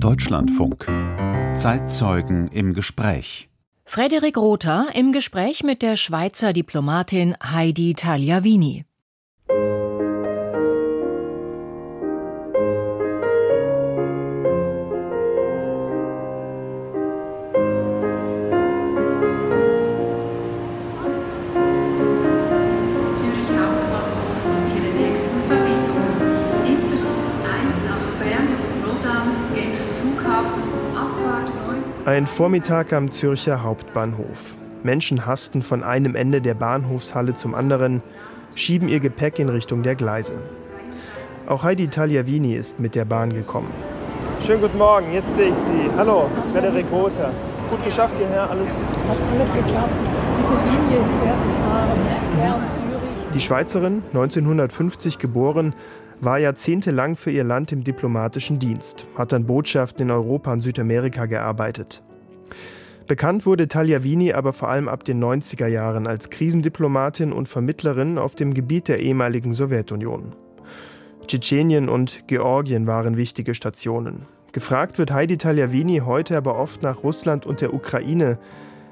Deutschlandfunk. Zeitzeugen im Gespräch. Frederik Rother im Gespräch mit der Schweizer Diplomatin Heidi Tagliavini. Ein Vormittag am Zürcher Hauptbahnhof. Menschen hasten von einem Ende der Bahnhofshalle zum anderen, schieben ihr Gepäck in Richtung der Gleise. Auch Heidi Tagliavini ist mit der Bahn gekommen. Schönen guten Morgen, jetzt sehe ich Sie. Hallo, Frederik Rother. Gut geschafft hierher, alles? Es hat alles geklappt. Diese Linie ist sehr Zürich. Die Schweizerin, 1950 geboren, war jahrzehntelang für ihr Land im diplomatischen Dienst, hat an Botschaften in Europa und Südamerika gearbeitet. Bekannt wurde Tagliavini aber vor allem ab den 90er Jahren als Krisendiplomatin und Vermittlerin auf dem Gebiet der ehemaligen Sowjetunion. Tschetschenien und Georgien waren wichtige Stationen. Gefragt wird Heidi Tagliavini heute aber oft nach Russland und der Ukraine.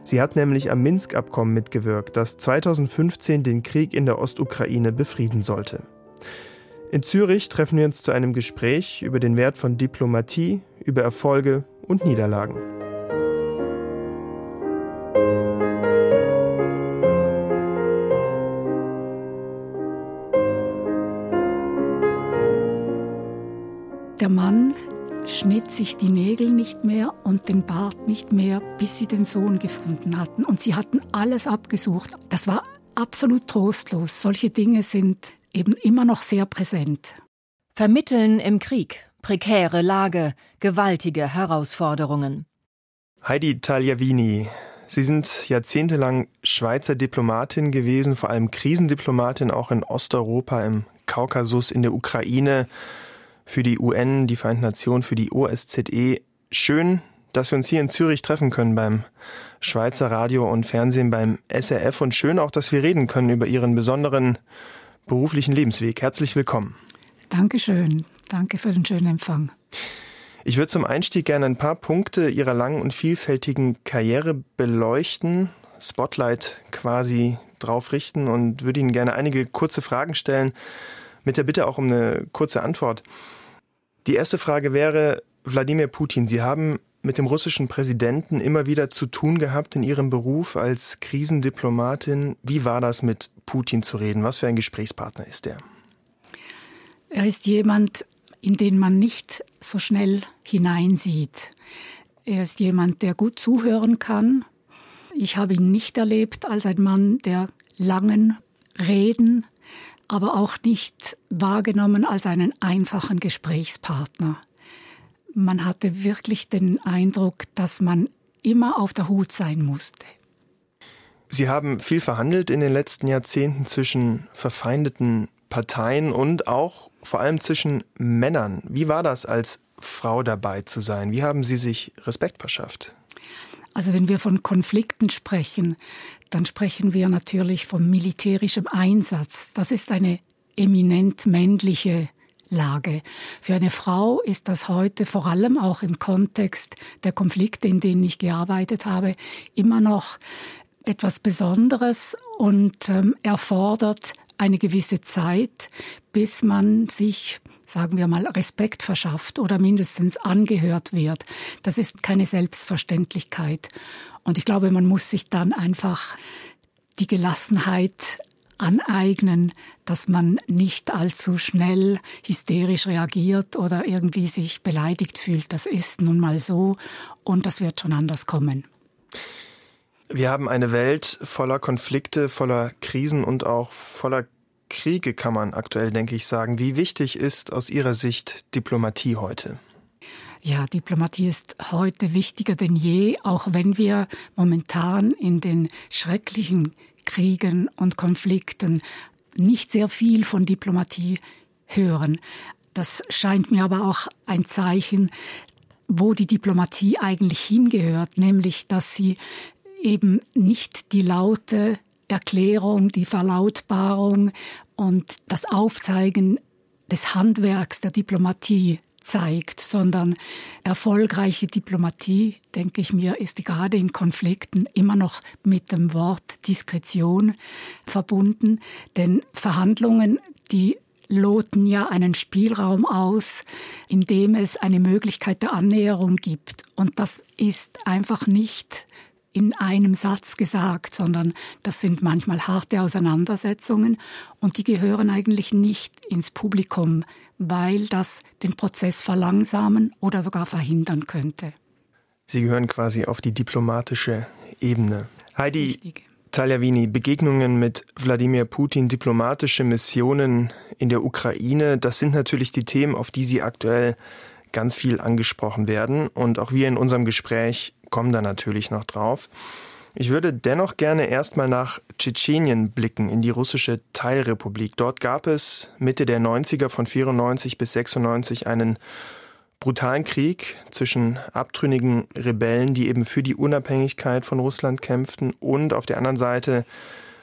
Sie hat nämlich am Minsk-Abkommen mitgewirkt, das 2015 den Krieg in der Ostukraine befrieden sollte. In Zürich treffen wir uns zu einem Gespräch über den Wert von Diplomatie, über Erfolge und Niederlagen. Der Mann schnitt sich die Nägel nicht mehr und den Bart nicht mehr, bis sie den Sohn gefunden hatten. Und sie hatten alles abgesucht. Das war absolut trostlos. Solche Dinge sind eben immer noch sehr präsent. Vermitteln im Krieg, prekäre Lage, gewaltige Herausforderungen. Heidi Tagliavini, Sie sind jahrzehntelang Schweizer Diplomatin gewesen, vor allem Krisendiplomatin auch in Osteuropa, im Kaukasus, in der Ukraine, für die UN, die Vereinten Nationen, für die OSZE. Schön, dass wir uns hier in Zürich treffen können beim Schweizer Radio und Fernsehen, beim SRF und schön auch, dass wir reden können über Ihren besonderen beruflichen Lebensweg. Herzlich willkommen. Dankeschön. Danke für den schönen Empfang. Ich würde zum Einstieg gerne ein paar Punkte Ihrer langen und vielfältigen Karriere beleuchten, Spotlight quasi drauf richten und würde Ihnen gerne einige kurze Fragen stellen, mit der Bitte auch um eine kurze Antwort. Die erste Frage wäre, Wladimir Putin, Sie haben mit dem russischen Präsidenten immer wieder zu tun gehabt in Ihrem Beruf als Krisendiplomatin. Wie war das mit Putin zu reden? Was für ein Gesprächspartner ist er? Er ist jemand, in den man nicht so schnell hineinsieht. Er ist jemand, der gut zuhören kann. Ich habe ihn nicht erlebt als ein Mann der langen Reden, aber auch nicht wahrgenommen als einen einfachen Gesprächspartner man hatte wirklich den Eindruck, dass man immer auf der Hut sein musste. Sie haben viel verhandelt in den letzten Jahrzehnten zwischen verfeindeten Parteien und auch vor allem zwischen Männern. Wie war das als Frau dabei zu sein? Wie haben Sie sich Respekt verschafft? Also wenn wir von Konflikten sprechen, dann sprechen wir natürlich vom militärischen Einsatz. Das ist eine eminent männliche Lage. Für eine Frau ist das heute vor allem auch im Kontext der Konflikte, in denen ich gearbeitet habe, immer noch etwas Besonderes und ähm, erfordert eine gewisse Zeit, bis man sich sagen wir mal, Respekt verschafft oder mindestens angehört wird. Das ist keine Selbstverständlichkeit. Und ich glaube, man muss sich dann einfach die Gelassenheit aneignen, dass man nicht allzu schnell hysterisch reagiert oder irgendwie sich beleidigt fühlt. Das ist nun mal so und das wird schon anders kommen. Wir haben eine Welt voller Konflikte, voller Krisen und auch voller Kriege, kann man aktuell, denke ich, sagen. Wie wichtig ist aus Ihrer Sicht Diplomatie heute? Ja, Diplomatie ist heute wichtiger denn je, auch wenn wir momentan in den schrecklichen Kriegen und Konflikten nicht sehr viel von Diplomatie hören. Das scheint mir aber auch ein Zeichen, wo die Diplomatie eigentlich hingehört, nämlich dass sie eben nicht die laute Erklärung, die Verlautbarung und das Aufzeigen des Handwerks der Diplomatie zeigt, sondern erfolgreiche Diplomatie, denke ich mir, ist gerade in Konflikten immer noch mit dem Wort Diskretion verbunden. Denn Verhandlungen, die loten ja einen Spielraum aus, in dem es eine Möglichkeit der Annäherung gibt. Und das ist einfach nicht in einem Satz gesagt, sondern das sind manchmal harte Auseinandersetzungen und die gehören eigentlich nicht ins Publikum, weil das den Prozess verlangsamen oder sogar verhindern könnte. Sie gehören quasi auf die diplomatische Ebene. Heidi Richtig. Tagliavini, Begegnungen mit Wladimir Putin, diplomatische Missionen in der Ukraine, das sind natürlich die Themen, auf die Sie aktuell ganz viel angesprochen werden. Und auch wir in unserem Gespräch kommen da natürlich noch drauf. Ich würde dennoch gerne erstmal nach Tschetschenien blicken, in die russische Teilrepublik. Dort gab es Mitte der 90er von 94 bis 96 einen brutalen Krieg zwischen abtrünnigen Rebellen, die eben für die Unabhängigkeit von Russland kämpften und auf der anderen Seite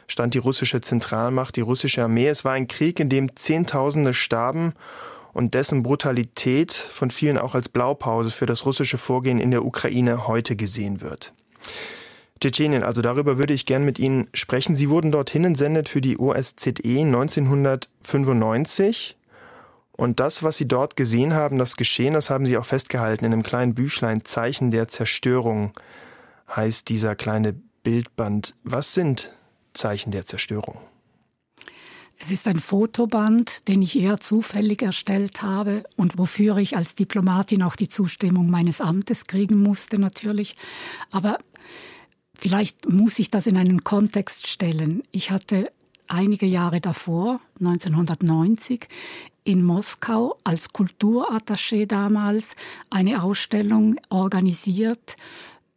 stand die russische Zentralmacht, die russische Armee. Es war ein Krieg, in dem Zehntausende starben und dessen Brutalität von vielen auch als Blaupause für das russische Vorgehen in der Ukraine heute gesehen wird. Tschetschenien, also darüber würde ich gern mit Ihnen sprechen. Sie wurden dorthin entsendet für die OSZE 1995. Und das, was Sie dort gesehen haben, das Geschehen, das haben Sie auch festgehalten in einem kleinen Büchlein Zeichen der Zerstörung heißt dieser kleine Bildband. Was sind Zeichen der Zerstörung? Es ist ein Fotoband, den ich eher zufällig erstellt habe und wofür ich als Diplomatin auch die Zustimmung meines Amtes kriegen musste natürlich. Aber vielleicht muss ich das in einen Kontext stellen. Ich hatte einige Jahre davor, 1990, in Moskau als Kulturattaché damals eine Ausstellung organisiert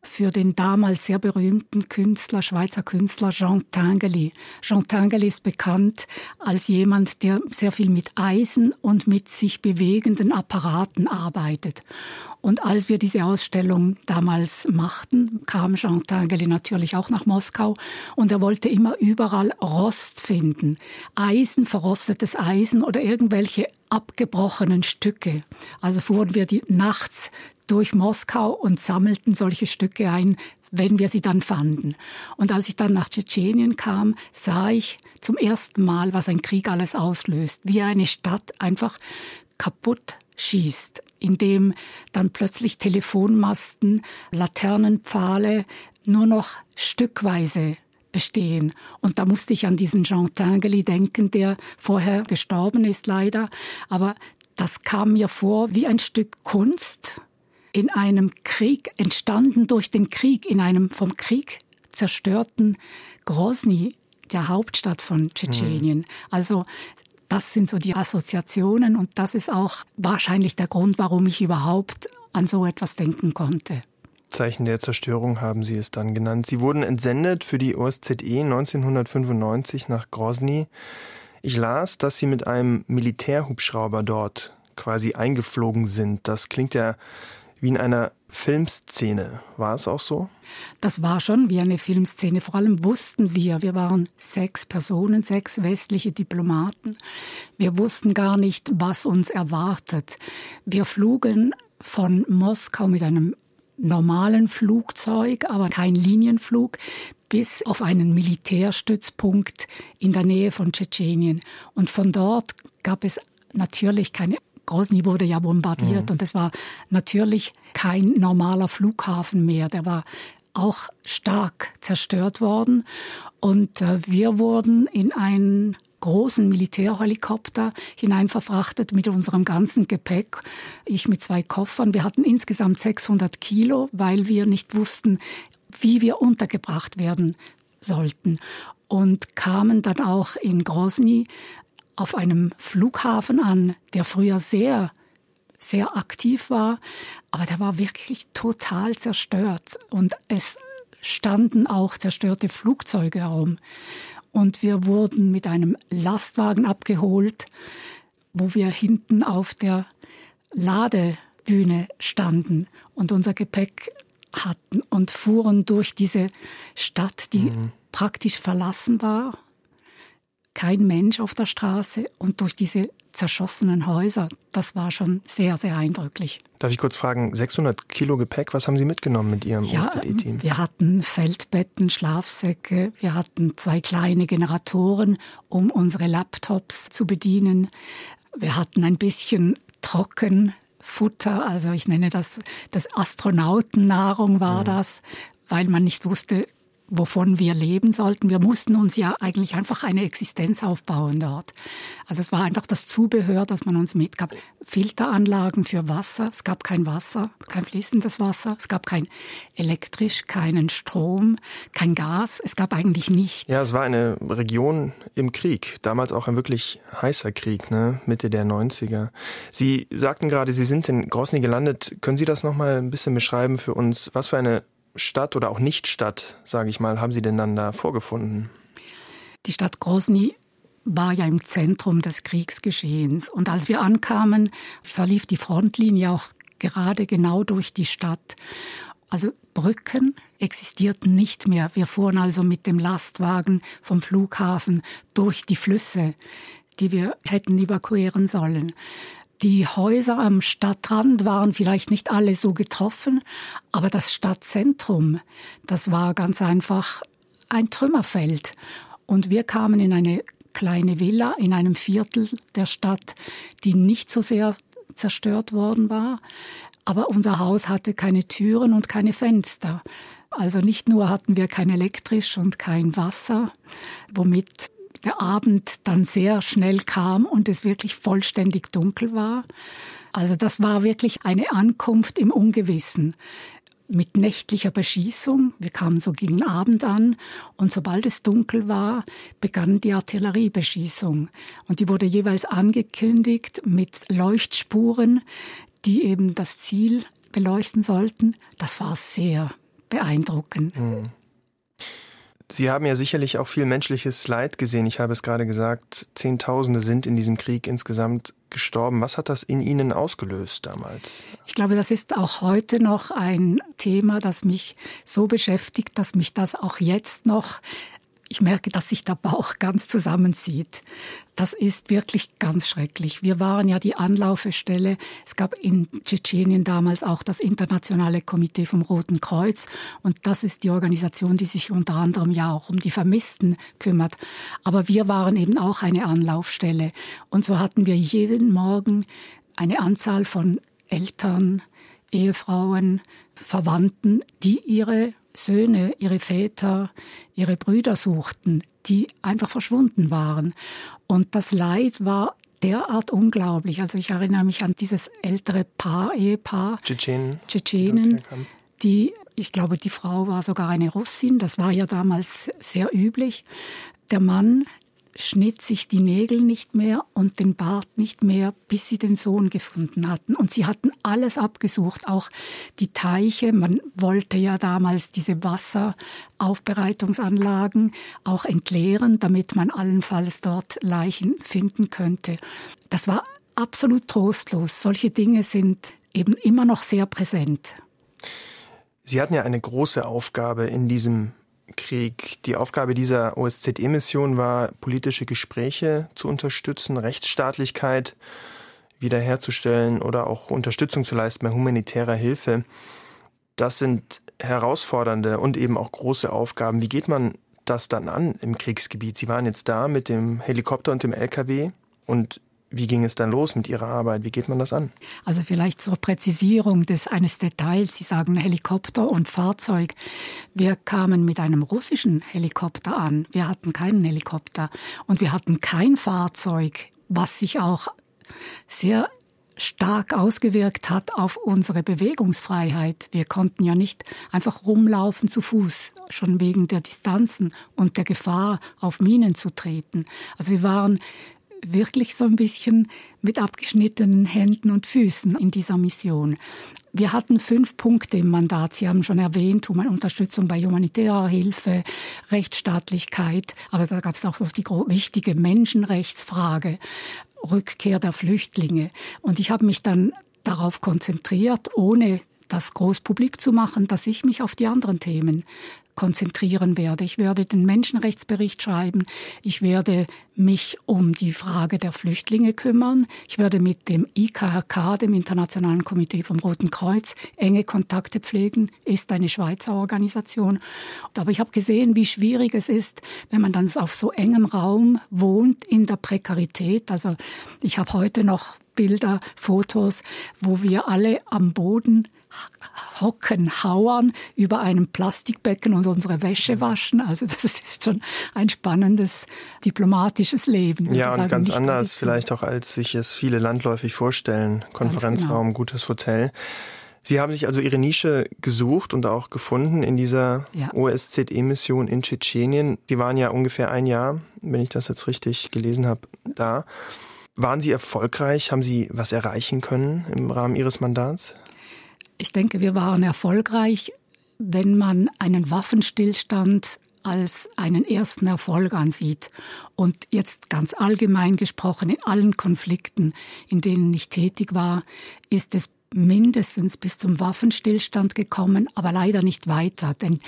für den damals sehr berühmten Künstler, Schweizer Künstler Jean Tinguely. Jean Tinguely ist bekannt als jemand, der sehr viel mit Eisen und mit sich bewegenden Apparaten arbeitet. Und als wir diese Ausstellung damals machten, kam Jean Tinguely natürlich auch nach Moskau und er wollte immer überall Rost finden. Eisen, verrostetes Eisen oder irgendwelche abgebrochenen Stücke. Also fuhren wir die nachts durch Moskau und sammelten solche Stücke ein, wenn wir sie dann fanden. Und als ich dann nach Tschetschenien kam, sah ich zum ersten Mal, was ein Krieg alles auslöst, wie eine Stadt einfach kaputt schießt, indem dann plötzlich Telefonmasten, Laternenpfahle nur noch stückweise bestehen. Und da musste ich an diesen Jean Tinguely denken, der vorher gestorben ist leider. Aber das kam mir vor wie ein Stück Kunst, in einem Krieg, entstanden durch den Krieg, in einem vom Krieg zerstörten Grozny, der Hauptstadt von Tschetschenien. Mhm. Also das sind so die Assoziationen und das ist auch wahrscheinlich der Grund, warum ich überhaupt an so etwas denken konnte. Zeichen der Zerstörung haben Sie es dann genannt. Sie wurden entsendet für die OSZE 1995 nach Grozny. Ich las, dass Sie mit einem Militärhubschrauber dort quasi eingeflogen sind. Das klingt ja wie in einer Filmszene. War es auch so? Das war schon wie eine Filmszene. Vor allem wussten wir, wir waren sechs Personen, sechs westliche Diplomaten. Wir wussten gar nicht, was uns erwartet. Wir flogen von Moskau mit einem normalen Flugzeug, aber kein Linienflug, bis auf einen Militärstützpunkt in der Nähe von Tschetschenien. Und von dort gab es natürlich keine Grozny wurde ja bombardiert mhm. und es war natürlich kein normaler Flughafen mehr. Der war auch stark zerstört worden und äh, wir wurden in einen großen Militärhelikopter hineinverfrachtet mit unserem ganzen Gepäck. Ich mit zwei Koffern. Wir hatten insgesamt 600 Kilo, weil wir nicht wussten, wie wir untergebracht werden sollten und kamen dann auch in Grozny auf einem Flughafen an, der früher sehr, sehr aktiv war, aber der war wirklich total zerstört und es standen auch zerstörte Flugzeuge herum. Und wir wurden mit einem Lastwagen abgeholt, wo wir hinten auf der Ladebühne standen und unser Gepäck hatten und fuhren durch diese Stadt, die mhm. praktisch verlassen war kein Mensch auf der Straße und durch diese zerschossenen Häuser, das war schon sehr, sehr eindrücklich. Darf ich kurz fragen, 600 Kilo Gepäck, was haben Sie mitgenommen mit Ihrem ja, OSZE-Team? Wir hatten Feldbetten, Schlafsäcke, wir hatten zwei kleine Generatoren, um unsere Laptops zu bedienen. Wir hatten ein bisschen Trockenfutter, also ich nenne das, das Astronautennahrung war mhm. das, weil man nicht wusste, wovon wir leben sollten. Wir mussten uns ja eigentlich einfach eine Existenz aufbauen dort. Also es war einfach das Zubehör, das man uns mitgab. Filteranlagen für Wasser. Es gab kein Wasser, kein fließendes Wasser. Es gab kein elektrisch, keinen Strom, kein Gas. Es gab eigentlich nichts. Ja, es war eine Region im Krieg. Damals auch ein wirklich heißer Krieg, ne? Mitte der 90er. Sie sagten gerade, Sie sind in Grosny gelandet. Können Sie das nochmal ein bisschen beschreiben für uns? Was für eine Stadt oder auch Nicht-Stadt, sage ich mal, haben Sie denn dann da vorgefunden? Die Stadt Grozny war ja im Zentrum des Kriegsgeschehens. Und als wir ankamen, verlief die Frontlinie auch gerade genau durch die Stadt. Also Brücken existierten nicht mehr. Wir fuhren also mit dem Lastwagen vom Flughafen durch die Flüsse, die wir hätten evakuieren sollen. Die Häuser am Stadtrand waren vielleicht nicht alle so getroffen, aber das Stadtzentrum, das war ganz einfach ein Trümmerfeld. Und wir kamen in eine kleine Villa in einem Viertel der Stadt, die nicht so sehr zerstört worden war. Aber unser Haus hatte keine Türen und keine Fenster. Also nicht nur hatten wir kein elektrisch und kein Wasser, womit der Abend dann sehr schnell kam und es wirklich vollständig dunkel war. Also das war wirklich eine Ankunft im Ungewissen mit nächtlicher Beschießung. Wir kamen so gegen Abend an und sobald es dunkel war, begann die Artilleriebeschießung. Und die wurde jeweils angekündigt mit Leuchtspuren, die eben das Ziel beleuchten sollten. Das war sehr beeindruckend. Mhm. Sie haben ja sicherlich auch viel menschliches Leid gesehen. Ich habe es gerade gesagt, Zehntausende sind in diesem Krieg insgesamt gestorben. Was hat das in Ihnen ausgelöst damals? Ich glaube, das ist auch heute noch ein Thema, das mich so beschäftigt, dass mich das auch jetzt noch ich merke, dass sich der Bauch ganz zusammenzieht. Das ist wirklich ganz schrecklich. Wir waren ja die Anlaufestelle. Es gab in Tschetschenien damals auch das Internationale Komitee vom Roten Kreuz. Und das ist die Organisation, die sich unter anderem ja auch um die Vermissten kümmert. Aber wir waren eben auch eine Anlaufstelle. Und so hatten wir jeden Morgen eine Anzahl von Eltern, Ehefrauen, Verwandten, die ihre Söhne, ihre Väter, ihre Brüder suchten, die einfach verschwunden waren. Und das Leid war derart unglaublich. Also ich erinnere mich an dieses ältere Paar, Ehepaar, Tschetschenen, Tschetschenen die, ich glaube, die Frau war sogar eine Russin, das war ja damals sehr üblich. Der Mann, schnitt sich die Nägel nicht mehr und den Bart nicht mehr, bis sie den Sohn gefunden hatten. Und sie hatten alles abgesucht, auch die Teiche. Man wollte ja damals diese Wasseraufbereitungsanlagen auch entleeren, damit man allenfalls dort Leichen finden könnte. Das war absolut trostlos. Solche Dinge sind eben immer noch sehr präsent. Sie hatten ja eine große Aufgabe in diesem Krieg. Die Aufgabe dieser OSZE-Mission war, politische Gespräche zu unterstützen, Rechtsstaatlichkeit wiederherzustellen oder auch Unterstützung zu leisten bei humanitärer Hilfe. Das sind herausfordernde und eben auch große Aufgaben. Wie geht man das dann an im Kriegsgebiet? Sie waren jetzt da mit dem Helikopter und dem LKW und wie ging es dann los mit Ihrer Arbeit? Wie geht man das an? Also vielleicht zur Präzisierung des eines Details. Sie sagen Helikopter und Fahrzeug. Wir kamen mit einem russischen Helikopter an. Wir hatten keinen Helikopter und wir hatten kein Fahrzeug, was sich auch sehr stark ausgewirkt hat auf unsere Bewegungsfreiheit. Wir konnten ja nicht einfach rumlaufen zu Fuß, schon wegen der Distanzen und der Gefahr, auf Minen zu treten. Also wir waren wirklich so ein bisschen mit abgeschnittenen Händen und Füßen in dieser Mission. Wir hatten fünf Punkte im Mandat. Sie haben schon erwähnt, Unterstützung bei humanitärer Hilfe, Rechtsstaatlichkeit, aber da gab es auch noch die wichtige Menschenrechtsfrage, Rückkehr der Flüchtlinge. Und ich habe mich dann darauf konzentriert, ohne das groß publik zu machen, dass ich mich auf die anderen Themen konzentrieren werde. Ich werde den Menschenrechtsbericht schreiben. Ich werde mich um die Frage der Flüchtlinge kümmern. Ich werde mit dem IKRK, dem Internationalen Komitee vom Roten Kreuz, enge Kontakte pflegen. Ist eine Schweizer Organisation. Aber ich habe gesehen, wie schwierig es ist, wenn man dann auf so engem Raum wohnt in der Prekarität. Also ich habe heute noch Bilder, Fotos, wo wir alle am Boden hocken, hauern über einem Plastikbecken und unsere Wäsche waschen. Also das ist schon ein spannendes diplomatisches Leben. Ja, und ganz anders vielleicht auch, als sich es viele landläufig vorstellen. Konferenzraum, genau. gutes Hotel. Sie haben sich also Ihre Nische gesucht und auch gefunden in dieser ja. OSZE-Mission in Tschetschenien. Sie waren ja ungefähr ein Jahr, wenn ich das jetzt richtig gelesen habe, da. Waren Sie erfolgreich? Haben Sie was erreichen können im Rahmen Ihres Mandats? Ich denke, wir waren erfolgreich, wenn man einen Waffenstillstand als einen ersten Erfolg ansieht. Und jetzt ganz allgemein gesprochen, in allen Konflikten, in denen ich tätig war, ist es mindestens bis zum Waffenstillstand gekommen, aber leider nicht weiter. Denn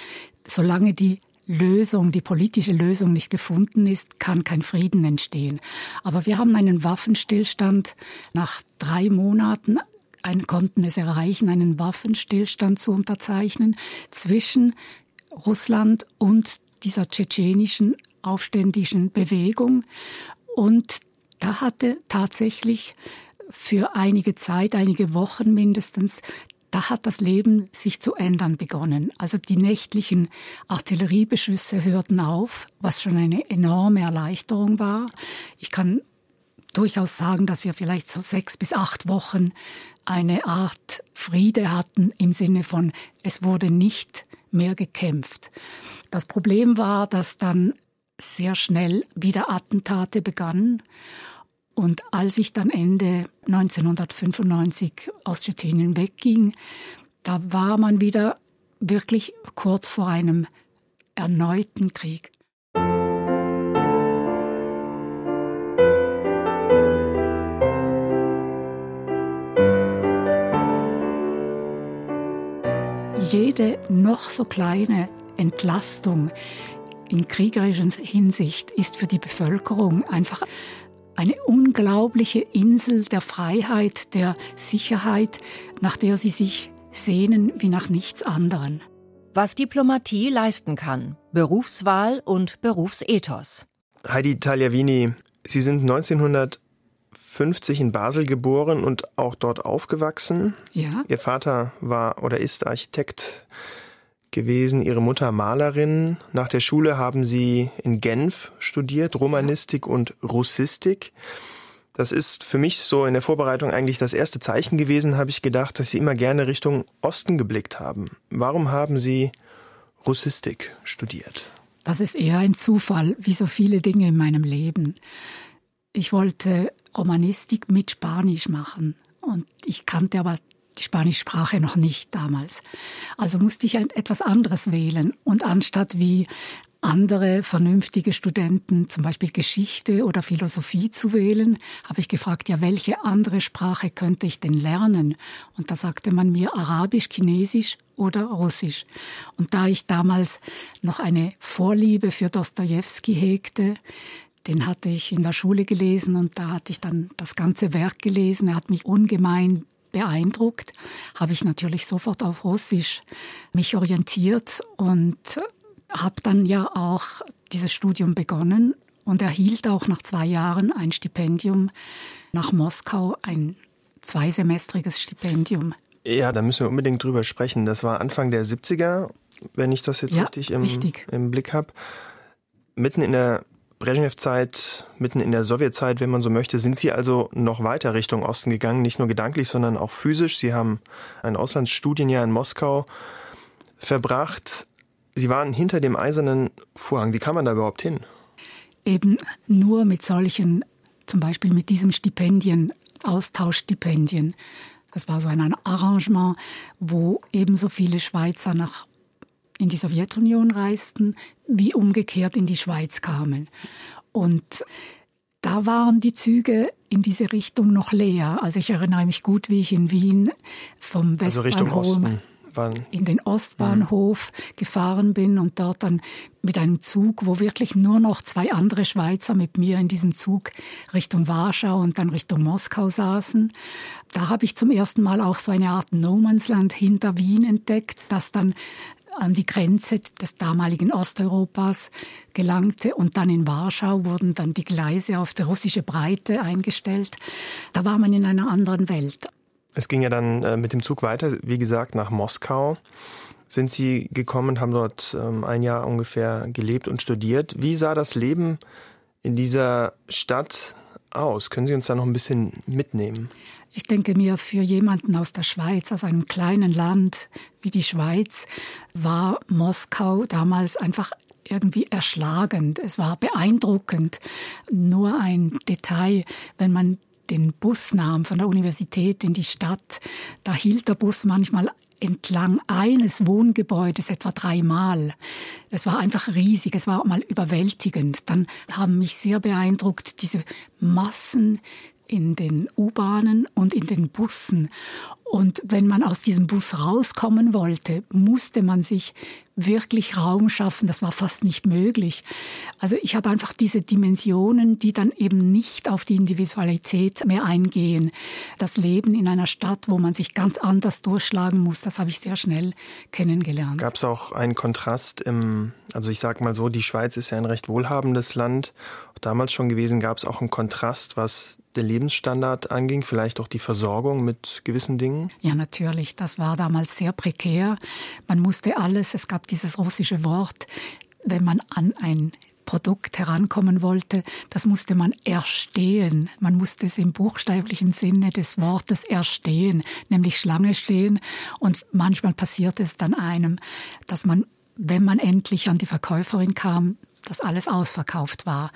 solange die Lösung, die politische Lösung nicht gefunden ist, kann kein Frieden entstehen. Aber wir haben einen Waffenstillstand nach drei Monaten ein, konnten es erreichen, einen Waffenstillstand zu unterzeichnen zwischen Russland und dieser tschetschenischen aufständischen Bewegung. Und da hatte tatsächlich für einige Zeit, einige Wochen mindestens, da hat das Leben sich zu ändern begonnen. Also die nächtlichen Artilleriebeschüsse hörten auf, was schon eine enorme Erleichterung war. Ich kann durchaus sagen, dass wir vielleicht so sechs bis acht Wochen eine Art Friede hatten im Sinne von, es wurde nicht mehr gekämpft. Das Problem war, dass dann sehr schnell wieder Attentate begannen. Und als ich dann Ende 1995 aus Tschetschenien wegging, da war man wieder wirklich kurz vor einem erneuten Krieg. Jede noch so kleine Entlastung in kriegerischer Hinsicht ist für die Bevölkerung einfach eine unglaubliche Insel der Freiheit, der Sicherheit, nach der sie sich sehnen wie nach nichts anderem. Was Diplomatie leisten kann, Berufswahl und Berufsethos. Heidi Tagliavini, Sie sind 1900 1950 in Basel geboren und auch dort aufgewachsen. Ja. Ihr Vater war oder ist Architekt gewesen, ihre Mutter Malerin. Nach der Schule haben sie in Genf studiert, Romanistik und Russistik. Das ist für mich so in der Vorbereitung eigentlich das erste Zeichen gewesen, habe ich gedacht, dass Sie immer gerne Richtung Osten geblickt haben. Warum haben Sie Russistik studiert? Das ist eher ein Zufall, wie so viele Dinge in meinem Leben. Ich wollte Romanistik mit Spanisch machen. Und ich kannte aber die spanische Sprache noch nicht damals. Also musste ich etwas anderes wählen. Und anstatt wie andere vernünftige Studenten zum Beispiel Geschichte oder Philosophie zu wählen, habe ich gefragt, ja, welche andere Sprache könnte ich denn lernen? Und da sagte man mir Arabisch, Chinesisch oder Russisch. Und da ich damals noch eine Vorliebe für Dostoevsky hegte, den hatte ich in der Schule gelesen und da hatte ich dann das ganze Werk gelesen. Er hat mich ungemein beeindruckt. Habe ich natürlich sofort auf Russisch mich orientiert und habe dann ja auch dieses Studium begonnen und erhielt auch nach zwei Jahren ein Stipendium nach Moskau, ein zweisemestriges Stipendium. Ja, da müssen wir unbedingt drüber sprechen. Das war Anfang der 70er, wenn ich das jetzt ja, richtig, im, richtig im Blick habe. Mitten in der Brezhnev-Zeit, mitten in der Sowjetzeit, wenn man so möchte, sind Sie also noch weiter Richtung Osten gegangen, nicht nur gedanklich, sondern auch physisch. Sie haben ein Auslandsstudienjahr in Moskau verbracht. Sie waren hinter dem eisernen Vorhang. Wie kam man da überhaupt hin? Eben nur mit solchen, zum Beispiel mit diesem Stipendien, Austauschstipendien. Das war so ein Arrangement, wo ebenso viele Schweizer nach in die Sowjetunion reisten, wie umgekehrt in die Schweiz kamen. Und da waren die Züge in diese Richtung noch leer. Also ich erinnere mich gut, wie ich in Wien vom Westbahnhof also Osten. Wann? in den Ostbahnhof mhm. gefahren bin und dort dann mit einem Zug, wo wirklich nur noch zwei andere Schweizer mit mir in diesem Zug Richtung Warschau und dann Richtung Moskau saßen. Da habe ich zum ersten Mal auch so eine Art No Man's Land hinter Wien entdeckt, das dann an die Grenze des damaligen Osteuropas gelangte und dann in Warschau wurden dann die Gleise auf die russische Breite eingestellt. Da war man in einer anderen Welt. Es ging ja dann äh, mit dem Zug weiter, wie gesagt, nach Moskau. Sind Sie gekommen, haben dort ähm, ein Jahr ungefähr gelebt und studiert. Wie sah das Leben in dieser Stadt aus? Können Sie uns da noch ein bisschen mitnehmen? Ich denke mir, für jemanden aus der Schweiz, aus einem kleinen Land wie die Schweiz, war Moskau damals einfach irgendwie erschlagend. Es war beeindruckend. Nur ein Detail, wenn man den Bus nahm von der Universität in die Stadt, da hielt der Bus manchmal entlang eines Wohngebäudes etwa dreimal. Es war einfach riesig, es war mal überwältigend. Dann haben mich sehr beeindruckt diese Massen, in den U-Bahnen und in den Bussen. Und wenn man aus diesem Bus rauskommen wollte, musste man sich wirklich Raum schaffen. Das war fast nicht möglich. Also ich habe einfach diese Dimensionen, die dann eben nicht auf die Individualität mehr eingehen. Das Leben in einer Stadt, wo man sich ganz anders durchschlagen muss, das habe ich sehr schnell kennengelernt. Gab es auch einen Kontrast im, also ich sage mal so, die Schweiz ist ja ein recht wohlhabendes Land. Damals schon gewesen, gab es auch einen Kontrast, was den Lebensstandard anging, vielleicht auch die Versorgung mit gewissen Dingen? Ja, natürlich. Das war damals sehr prekär. Man musste alles, es gab dieses russische Wort, wenn man an ein Produkt herankommen wollte, das musste man erstehen. Man musste es im buchstäblichen Sinne des Wortes erstehen, nämlich Schlange stehen. Und manchmal passierte es dann einem, dass man, wenn man endlich an die Verkäuferin kam, dass alles ausverkauft war.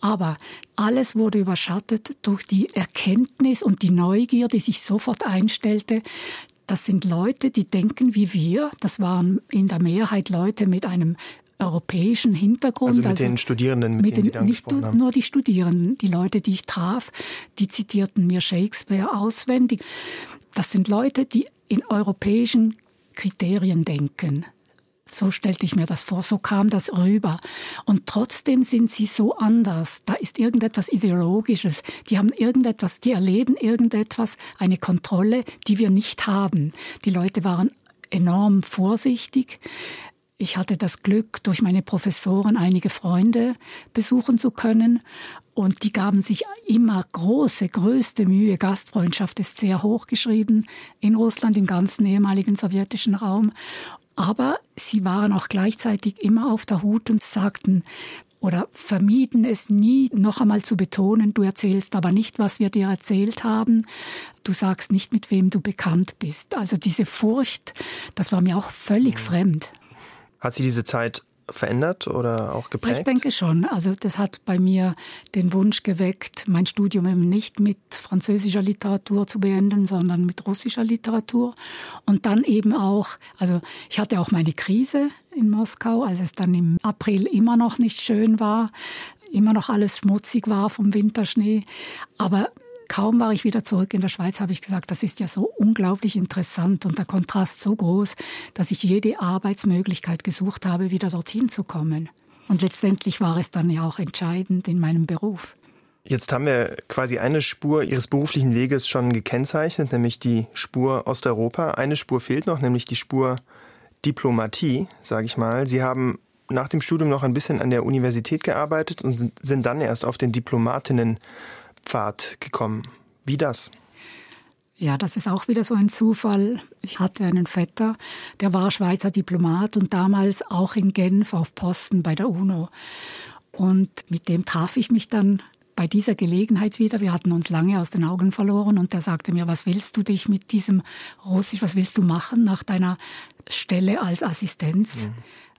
Aber alles wurde überschattet durch die Erkenntnis und die Neugier, die sich sofort einstellte, das sind Leute, die denken wie wir. Das waren in der Mehrheit Leute mit einem europäischen Hintergrund. Also mit also den Studierenden, mit, mit denen den, Sie dann nicht gesprochen haben. Nur die Studierenden, die Leute, die ich traf, die zitierten mir Shakespeare auswendig. Das sind Leute, die in europäischen Kriterien denken. So stellte ich mir das vor, so kam das rüber. Und trotzdem sind sie so anders. Da ist irgendetwas Ideologisches. Die haben irgendetwas, die erleben irgendetwas, eine Kontrolle, die wir nicht haben. Die Leute waren enorm vorsichtig. Ich hatte das Glück, durch meine Professoren einige Freunde besuchen zu können. Und die gaben sich immer große, größte Mühe. Gastfreundschaft ist sehr hoch geschrieben in Russland, im ganzen ehemaligen sowjetischen Raum. Aber sie waren auch gleichzeitig immer auf der Hut und sagten, oder vermieden es nie noch einmal zu betonen, du erzählst aber nicht, was wir dir erzählt haben, du sagst nicht, mit wem du bekannt bist. Also diese Furcht, das war mir auch völlig mhm. fremd. Hat sie diese Zeit verändert oder auch geprägt? Ich denke schon. Also das hat bei mir den Wunsch geweckt, mein Studium eben nicht mit französischer Literatur zu beenden, sondern mit russischer Literatur. Und dann eben auch, also ich hatte auch meine Krise in Moskau, als es dann im April immer noch nicht schön war, immer noch alles schmutzig war vom Winterschnee. Aber kaum war ich wieder zurück in der Schweiz, habe ich gesagt, das ist ja so unglaublich interessant und der Kontrast so groß, dass ich jede Arbeitsmöglichkeit gesucht habe, wieder dorthin zu kommen. Und letztendlich war es dann ja auch entscheidend in meinem Beruf. Jetzt haben wir quasi eine Spur Ihres beruflichen Weges schon gekennzeichnet, nämlich die Spur Osteuropa. Eine Spur fehlt noch, nämlich die Spur Diplomatie, sage ich mal. Sie haben nach dem Studium noch ein bisschen an der Universität gearbeitet und sind dann erst auf den Diplomatinnen Pfad gekommen. Wie das? Ja, das ist auch wieder so ein Zufall. Ich hatte einen Vetter, der war Schweizer Diplomat und damals auch in Genf auf Posten bei der UNO. Und mit dem traf ich mich dann bei dieser Gelegenheit wieder. Wir hatten uns lange aus den Augen verloren und der sagte mir, was willst du dich mit diesem Russisch, was willst du machen nach deiner Stelle als Assistenz? Mhm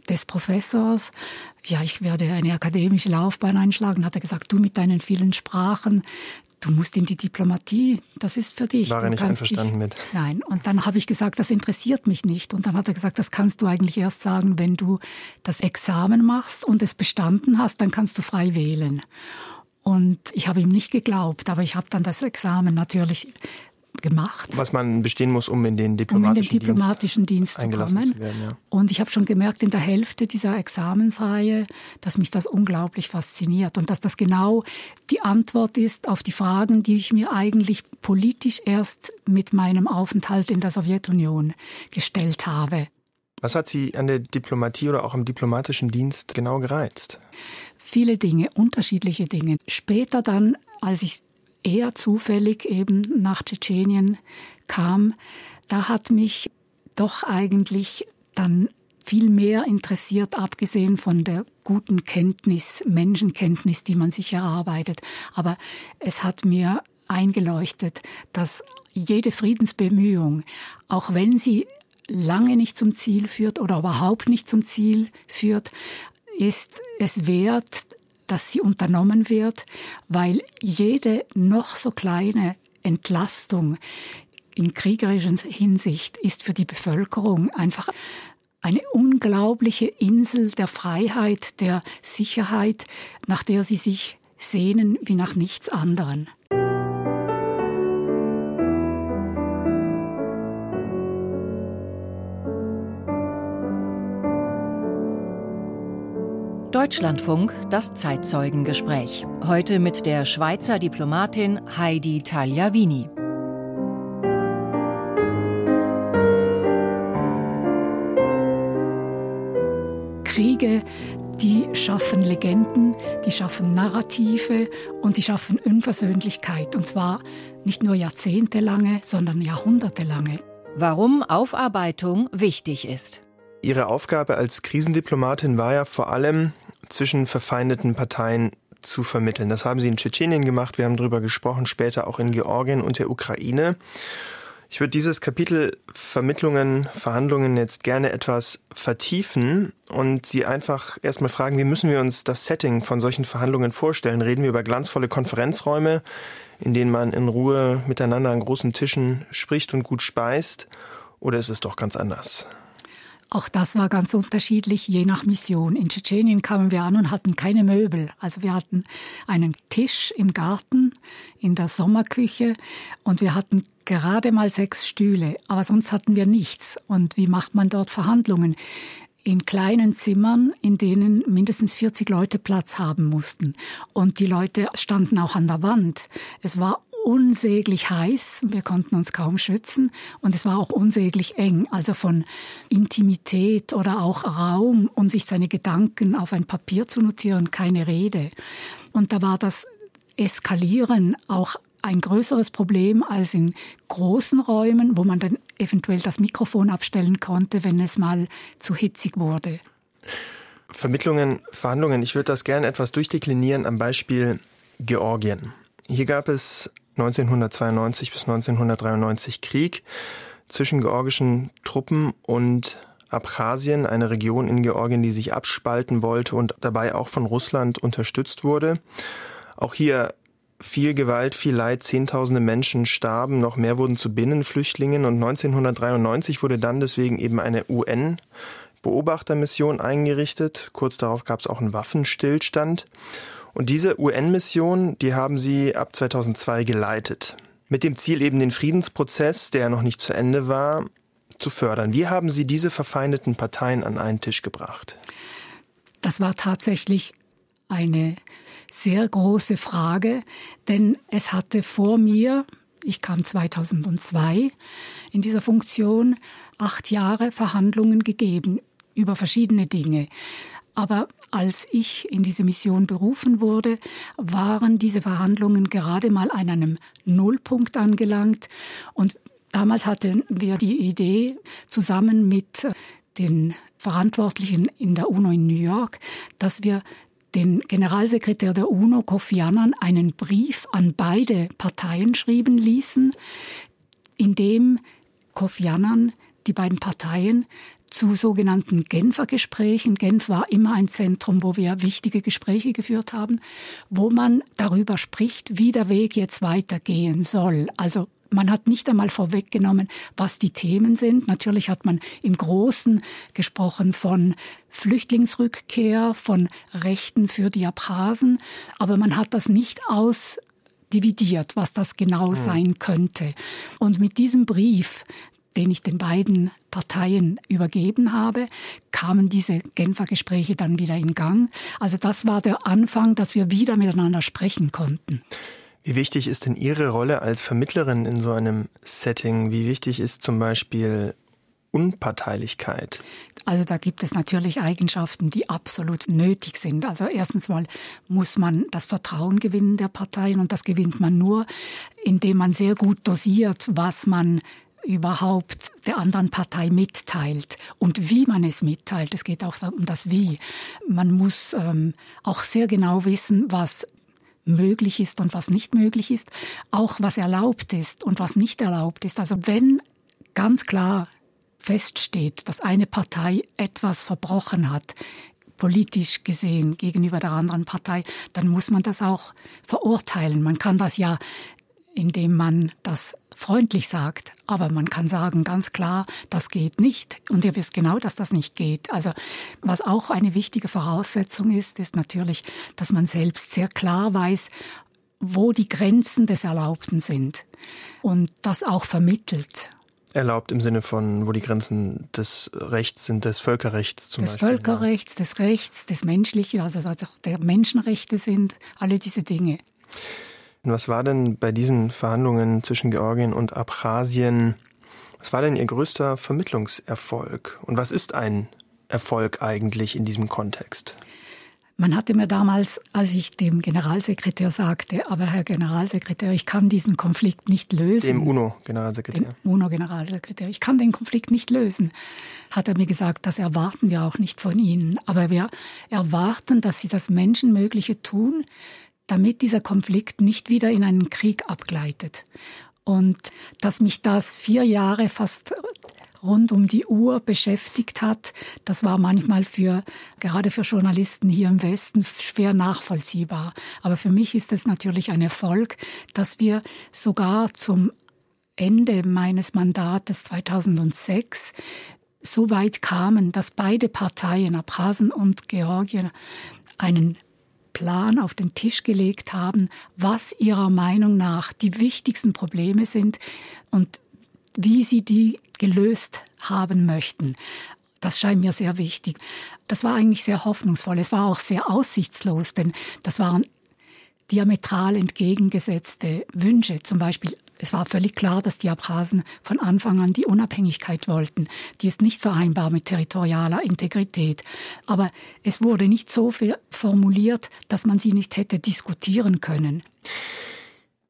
des Professors. Ja, ich werde eine akademische Laufbahn einschlagen. Hat er gesagt, du mit deinen vielen Sprachen, du musst in die Diplomatie, das ist für dich. War er nicht einverstanden dich, mit? Nein. Und dann habe ich gesagt, das interessiert mich nicht. Und dann hat er gesagt, das kannst du eigentlich erst sagen, wenn du das Examen machst und es bestanden hast, dann kannst du frei wählen. Und ich habe ihm nicht geglaubt, aber ich habe dann das Examen natürlich gemacht. Was man bestehen muss, um in den diplomatischen, um in den diplomatischen Dienst, Dienst zu kommen. Zu werden, ja. Und ich habe schon gemerkt in der Hälfte dieser Examensreihe, dass mich das unglaublich fasziniert und dass das genau die Antwort ist auf die Fragen, die ich mir eigentlich politisch erst mit meinem Aufenthalt in der Sowjetunion gestellt habe. Was hat Sie an der Diplomatie oder auch im diplomatischen Dienst genau gereizt? Viele Dinge, unterschiedliche Dinge. Später dann, als ich eher zufällig eben nach Tschetschenien kam, da hat mich doch eigentlich dann viel mehr interessiert, abgesehen von der guten Kenntnis, Menschenkenntnis, die man sich erarbeitet. Aber es hat mir eingeleuchtet, dass jede Friedensbemühung, auch wenn sie lange nicht zum Ziel führt oder überhaupt nicht zum Ziel führt, ist es wert, dass sie unternommen wird, weil jede noch so kleine Entlastung in kriegerischer Hinsicht ist für die Bevölkerung einfach eine unglaubliche Insel der Freiheit, der Sicherheit, nach der sie sich sehnen wie nach nichts anderen. Deutschlandfunk, das Zeitzeugengespräch. Heute mit der Schweizer Diplomatin Heidi Tagliavini. Kriege, die schaffen Legenden, die schaffen Narrative und die schaffen Unversöhnlichkeit. Und zwar nicht nur jahrzehntelange, sondern jahrhundertelange. Warum Aufarbeitung wichtig ist. Ihre Aufgabe als Krisendiplomatin war ja vor allem, zwischen verfeindeten Parteien zu vermitteln. Das haben sie in Tschetschenien gemacht, wir haben darüber gesprochen, später auch in Georgien und der Ukraine. Ich würde dieses Kapitel Vermittlungen, Verhandlungen jetzt gerne etwas vertiefen und Sie einfach erstmal fragen, wie müssen wir uns das Setting von solchen Verhandlungen vorstellen? Reden wir über glanzvolle Konferenzräume, in denen man in Ruhe miteinander an großen Tischen spricht und gut speist? Oder ist es doch ganz anders? Auch das war ganz unterschiedlich, je nach Mission. In Tschetschenien kamen wir an und hatten keine Möbel. Also wir hatten einen Tisch im Garten, in der Sommerküche und wir hatten gerade mal sechs Stühle, aber sonst hatten wir nichts. Und wie macht man dort Verhandlungen? in kleinen Zimmern, in denen mindestens 40 Leute Platz haben mussten. Und die Leute standen auch an der Wand. Es war unsäglich heiß, wir konnten uns kaum schützen und es war auch unsäglich eng, also von Intimität oder auch Raum, um sich seine Gedanken auf ein Papier zu notieren, keine Rede. Und da war das Eskalieren auch ein größeres Problem als in großen Räumen, wo man dann eventuell das Mikrofon abstellen konnte, wenn es mal zu hitzig wurde. Vermittlungen, Verhandlungen, ich würde das gerne etwas durchdeklinieren am Beispiel Georgien. Hier gab es 1992 bis 1993 Krieg zwischen georgischen Truppen und Abchasien, eine Region in Georgien, die sich abspalten wollte und dabei auch von Russland unterstützt wurde. Auch hier viel Gewalt, viel Leid, Zehntausende Menschen starben, noch mehr wurden zu Binnenflüchtlingen und 1993 wurde dann deswegen eben eine UN Beobachtermission eingerichtet. Kurz darauf gab es auch einen Waffenstillstand. Und diese UN-Mission, die haben sie ab 2002 geleitet. Mit dem Ziel eben den Friedensprozess, der noch nicht zu Ende war, zu fördern. Wie haben Sie diese verfeindeten Parteien an einen Tisch gebracht? Das war tatsächlich eine sehr große Frage, denn es hatte vor mir, ich kam 2002 in dieser Funktion, acht Jahre Verhandlungen gegeben über verschiedene Dinge. Aber als ich in diese Mission berufen wurde, waren diese Verhandlungen gerade mal an einem Nullpunkt angelangt. Und damals hatten wir die Idee, zusammen mit den Verantwortlichen in der UNO in New York, dass wir den Generalsekretär der UNO, Kofi Annan, einen Brief an beide Parteien schreiben ließen, in dem Kofi Annan die beiden Parteien zu sogenannten Genfer Gesprächen. Genf war immer ein Zentrum, wo wir wichtige Gespräche geführt haben, wo man darüber spricht, wie der Weg jetzt weitergehen soll. Also man hat nicht einmal vorweggenommen, was die Themen sind. Natürlich hat man im Großen gesprochen von Flüchtlingsrückkehr, von Rechten für die Abhasen, aber man hat das nicht aus dividiert, was das genau hm. sein könnte. Und mit diesem Brief, den ich den beiden Parteien übergeben habe, kamen diese Genfer Gespräche dann wieder in Gang. Also das war der Anfang, dass wir wieder miteinander sprechen konnten. Wie wichtig ist denn Ihre Rolle als Vermittlerin in so einem Setting? Wie wichtig ist zum Beispiel Unparteilichkeit? Also da gibt es natürlich Eigenschaften, die absolut nötig sind. Also erstens mal muss man das Vertrauen gewinnen der Parteien und das gewinnt man nur, indem man sehr gut dosiert, was man überhaupt der anderen Partei mitteilt und wie man es mitteilt. Es geht auch um das Wie. Man muss ähm, auch sehr genau wissen, was möglich ist und was nicht möglich ist, auch was erlaubt ist und was nicht erlaubt ist. Also wenn ganz klar feststeht, dass eine Partei etwas verbrochen hat, politisch gesehen gegenüber der anderen Partei, dann muss man das auch verurteilen. Man kann das ja, indem man das freundlich sagt, aber man kann sagen ganz klar, das geht nicht und ihr wisst genau, dass das nicht geht. Also was auch eine wichtige Voraussetzung ist, ist natürlich, dass man selbst sehr klar weiß, wo die Grenzen des Erlaubten sind und das auch vermittelt. Erlaubt im Sinne von, wo die Grenzen des Rechts sind, des Völkerrechts zum des Beispiel. Des Völkerrechts, ja. des Rechts, des Menschlichen, also, also der Menschenrechte sind, alle diese Dinge. Was war denn bei diesen Verhandlungen zwischen Georgien und Abchasien, was war denn Ihr größter Vermittlungserfolg? Und was ist ein Erfolg eigentlich in diesem Kontext? Man hatte mir damals, als ich dem Generalsekretär sagte, aber Herr Generalsekretär, ich kann diesen Konflikt nicht lösen. Dem UNO-Generalsekretär. Dem UNO-Generalsekretär. Ich kann den Konflikt nicht lösen, hat er mir gesagt. Das erwarten wir auch nicht von Ihnen. Aber wir erwarten, dass Sie das Menschenmögliche tun, damit dieser Konflikt nicht wieder in einen Krieg abgleitet. Und dass mich das vier Jahre fast rund um die Uhr beschäftigt hat, das war manchmal für, gerade für Journalisten hier im Westen, schwer nachvollziehbar. Aber für mich ist es natürlich ein Erfolg, dass wir sogar zum Ende meines Mandates 2006 so weit kamen, dass beide Parteien, Abchasen und Georgien, einen Plan auf den Tisch gelegt haben, was ihrer Meinung nach die wichtigsten Probleme sind und wie sie die gelöst haben möchten. Das scheint mir sehr wichtig. Das war eigentlich sehr hoffnungsvoll. Es war auch sehr aussichtslos, denn das waren diametral entgegengesetzte Wünsche. Zum Beispiel es war völlig klar, dass die Abchasen von Anfang an die Unabhängigkeit wollten. Die ist nicht vereinbar mit territorialer Integrität. Aber es wurde nicht so formuliert, dass man sie nicht hätte diskutieren können.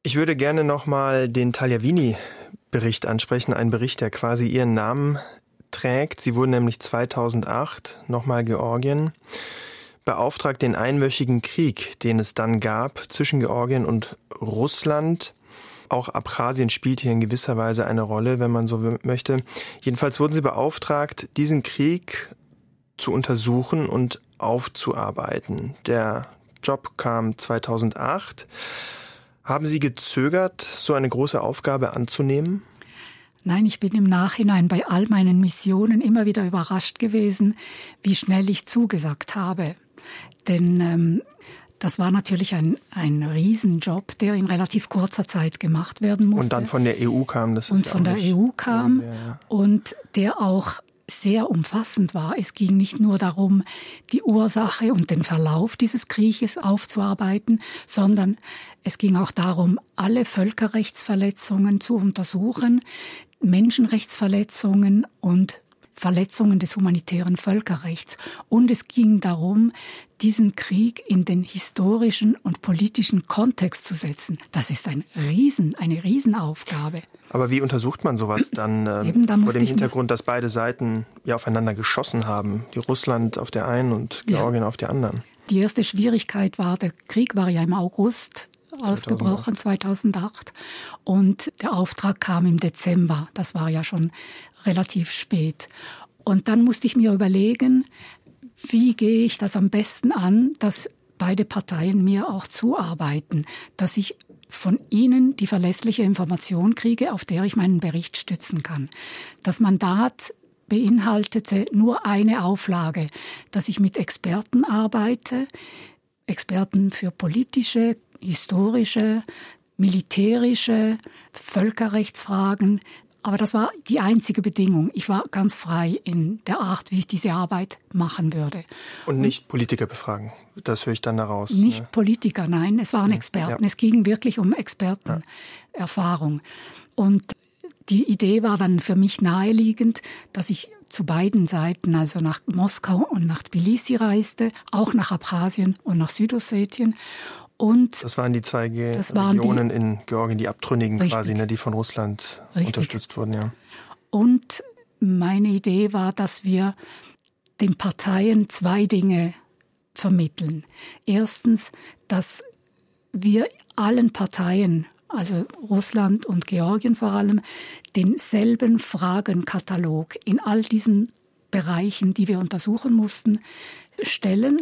Ich würde gerne nochmal den Tagliavini-Bericht ansprechen, ein Bericht, der quasi ihren Namen trägt. Sie wurden nämlich 2008 nochmal Georgien beauftragt, den einwöchigen Krieg, den es dann gab zwischen Georgien und Russland, auch Abchasien spielt hier in gewisser Weise eine Rolle, wenn man so möchte. Jedenfalls wurden sie beauftragt, diesen Krieg zu untersuchen und aufzuarbeiten. Der Job kam 2008. Haben Sie gezögert, so eine große Aufgabe anzunehmen? Nein, ich bin im Nachhinein bei all meinen Missionen immer wieder überrascht gewesen, wie schnell ich zugesagt habe. Denn ähm, das war natürlich ein, ein Riesenjob, der in relativ kurzer Zeit gemacht werden musste. Und dann von der EU kam das. Und von der EU kam ja. und der auch sehr umfassend war. Es ging nicht nur darum, die Ursache und den Verlauf dieses Krieges aufzuarbeiten, sondern es ging auch darum, alle Völkerrechtsverletzungen zu untersuchen, Menschenrechtsverletzungen und Verletzungen des humanitären Völkerrechts. Und es ging darum, diesen Krieg in den historischen und politischen Kontext zu setzen. Das ist ein Riesen, eine Riesenaufgabe. Aber wie untersucht man sowas dann äh, Eben, da vor dem Hintergrund, dass beide Seiten ja aufeinander geschossen haben? Die Russland auf der einen und Georgien ja. auf der anderen. Die erste Schwierigkeit war, der Krieg war ja im August ausgebrochen 2008 und der Auftrag kam im Dezember. Das war ja schon relativ spät. Und dann musste ich mir überlegen, wie gehe ich das am besten an, dass beide Parteien mir auch zuarbeiten, dass ich von Ihnen die verlässliche Information kriege, auf der ich meinen Bericht stützen kann. Das Mandat beinhaltete nur eine Auflage, dass ich mit Experten arbeite, Experten für politische, historische, militärische Völkerrechtsfragen. Aber das war die einzige Bedingung. Ich war ganz frei in der Art, wie ich diese Arbeit machen würde. Und nicht Politiker befragen. Das höre ich dann daraus. Nicht ne? Politiker, nein. Es waren Experten. Ja. Es ging wirklich um Expertenerfahrung. Ja. Und die Idee war dann für mich naheliegend, dass ich zu beiden Seiten, also nach Moskau und nach Tbilisi reiste, auch nach Abchasien und nach Südossetien. Und das waren die zwei Ge Regionen die, in Georgien, die Abtrünnigen richtig, quasi, ne, die von Russland richtig. unterstützt wurden, ja. Und meine Idee war, dass wir den Parteien zwei Dinge vermitteln. Erstens, dass wir allen Parteien also Russland und Georgien vor allem, denselben Fragenkatalog in all diesen Bereichen, die wir untersuchen mussten, stellen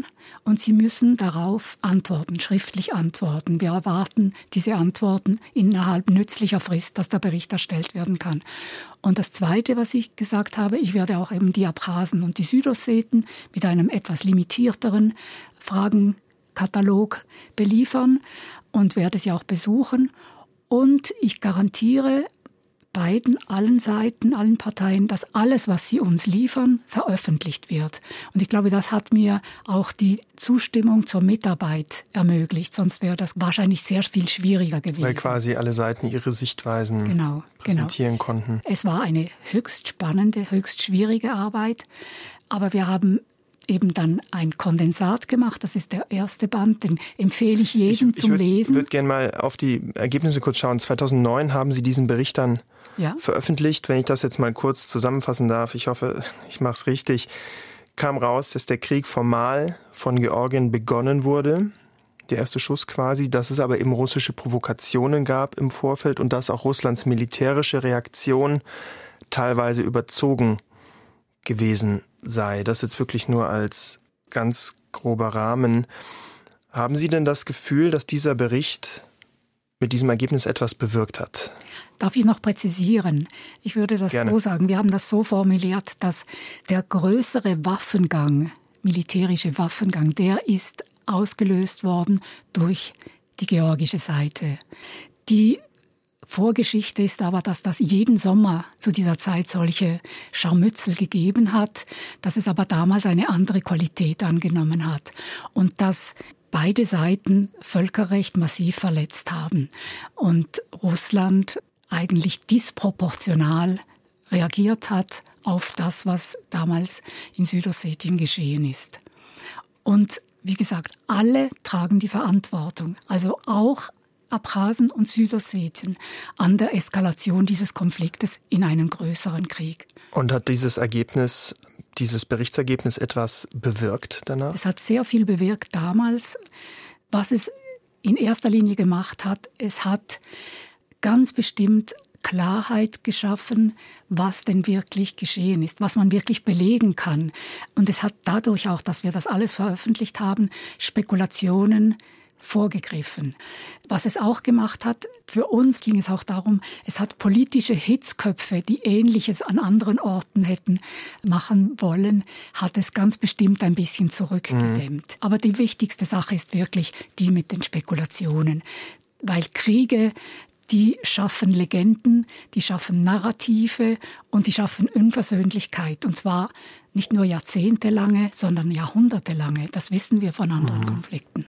und sie müssen darauf antworten, schriftlich antworten. Wir erwarten diese Antworten innerhalb nützlicher Frist, dass der Bericht erstellt werden kann. Und das Zweite, was ich gesagt habe, ich werde auch eben die Abhasen und die Südosseten mit einem etwas limitierteren Fragenkatalog beliefern und werde sie auch besuchen und ich garantiere beiden, allen Seiten, allen Parteien, dass alles, was sie uns liefern, veröffentlicht wird. Und ich glaube, das hat mir auch die Zustimmung zur Mitarbeit ermöglicht. Sonst wäre das wahrscheinlich sehr viel schwieriger gewesen. Weil quasi alle Seiten ihre Sichtweisen genau, genau. präsentieren genau. konnten. Es war eine höchst spannende, höchst schwierige Arbeit. Aber wir haben eben dann ein Kondensat gemacht. Das ist der erste Band, den empfehle ich jedem ich, zum würd, Lesen. Ich würde gerne mal auf die Ergebnisse kurz schauen. 2009 haben Sie diesen Bericht dann ja. veröffentlicht. Wenn ich das jetzt mal kurz zusammenfassen darf, ich hoffe, ich mache es richtig, kam raus, dass der Krieg formal von Georgien begonnen wurde. Der erste Schuss quasi, dass es aber eben russische Provokationen gab im Vorfeld und dass auch Russlands militärische Reaktion teilweise überzogen gewesen sei. Das jetzt wirklich nur als ganz grober Rahmen. Haben Sie denn das Gefühl, dass dieser Bericht mit diesem Ergebnis etwas bewirkt hat? Darf ich noch präzisieren? Ich würde das Gerne. so sagen. Wir haben das so formuliert, dass der größere Waffengang, militärische Waffengang, der ist ausgelöst worden durch die georgische Seite. Die Vorgeschichte ist aber, dass das jeden Sommer zu dieser Zeit solche Scharmützel gegeben hat, dass es aber damals eine andere Qualität angenommen hat und dass beide Seiten Völkerrecht massiv verletzt haben und Russland eigentlich disproportional reagiert hat auf das, was damals in Südossetien geschehen ist. Und wie gesagt, alle tragen die Verantwortung. Also auch Abchasen und Südossetien an der Eskalation dieses Konfliktes in einen größeren Krieg. Und hat dieses Ergebnis, dieses Berichtsergebnis etwas bewirkt danach? Es hat sehr viel bewirkt damals. Was es in erster Linie gemacht hat, es hat ganz bestimmt Klarheit geschaffen, was denn wirklich geschehen ist, was man wirklich belegen kann. Und es hat dadurch auch, dass wir das alles veröffentlicht haben, Spekulationen vorgegriffen. Was es auch gemacht hat, für uns ging es auch darum, es hat politische Hitzköpfe, die Ähnliches an anderen Orten hätten machen wollen, hat es ganz bestimmt ein bisschen zurückgedämmt. Mhm. Aber die wichtigste Sache ist wirklich die mit den Spekulationen. Weil Kriege die schaffen Legenden, die schaffen Narrative und die schaffen Unversöhnlichkeit. Und zwar nicht nur jahrzehntelange, sondern jahrhundertelange. Das wissen wir von anderen mhm. Konflikten.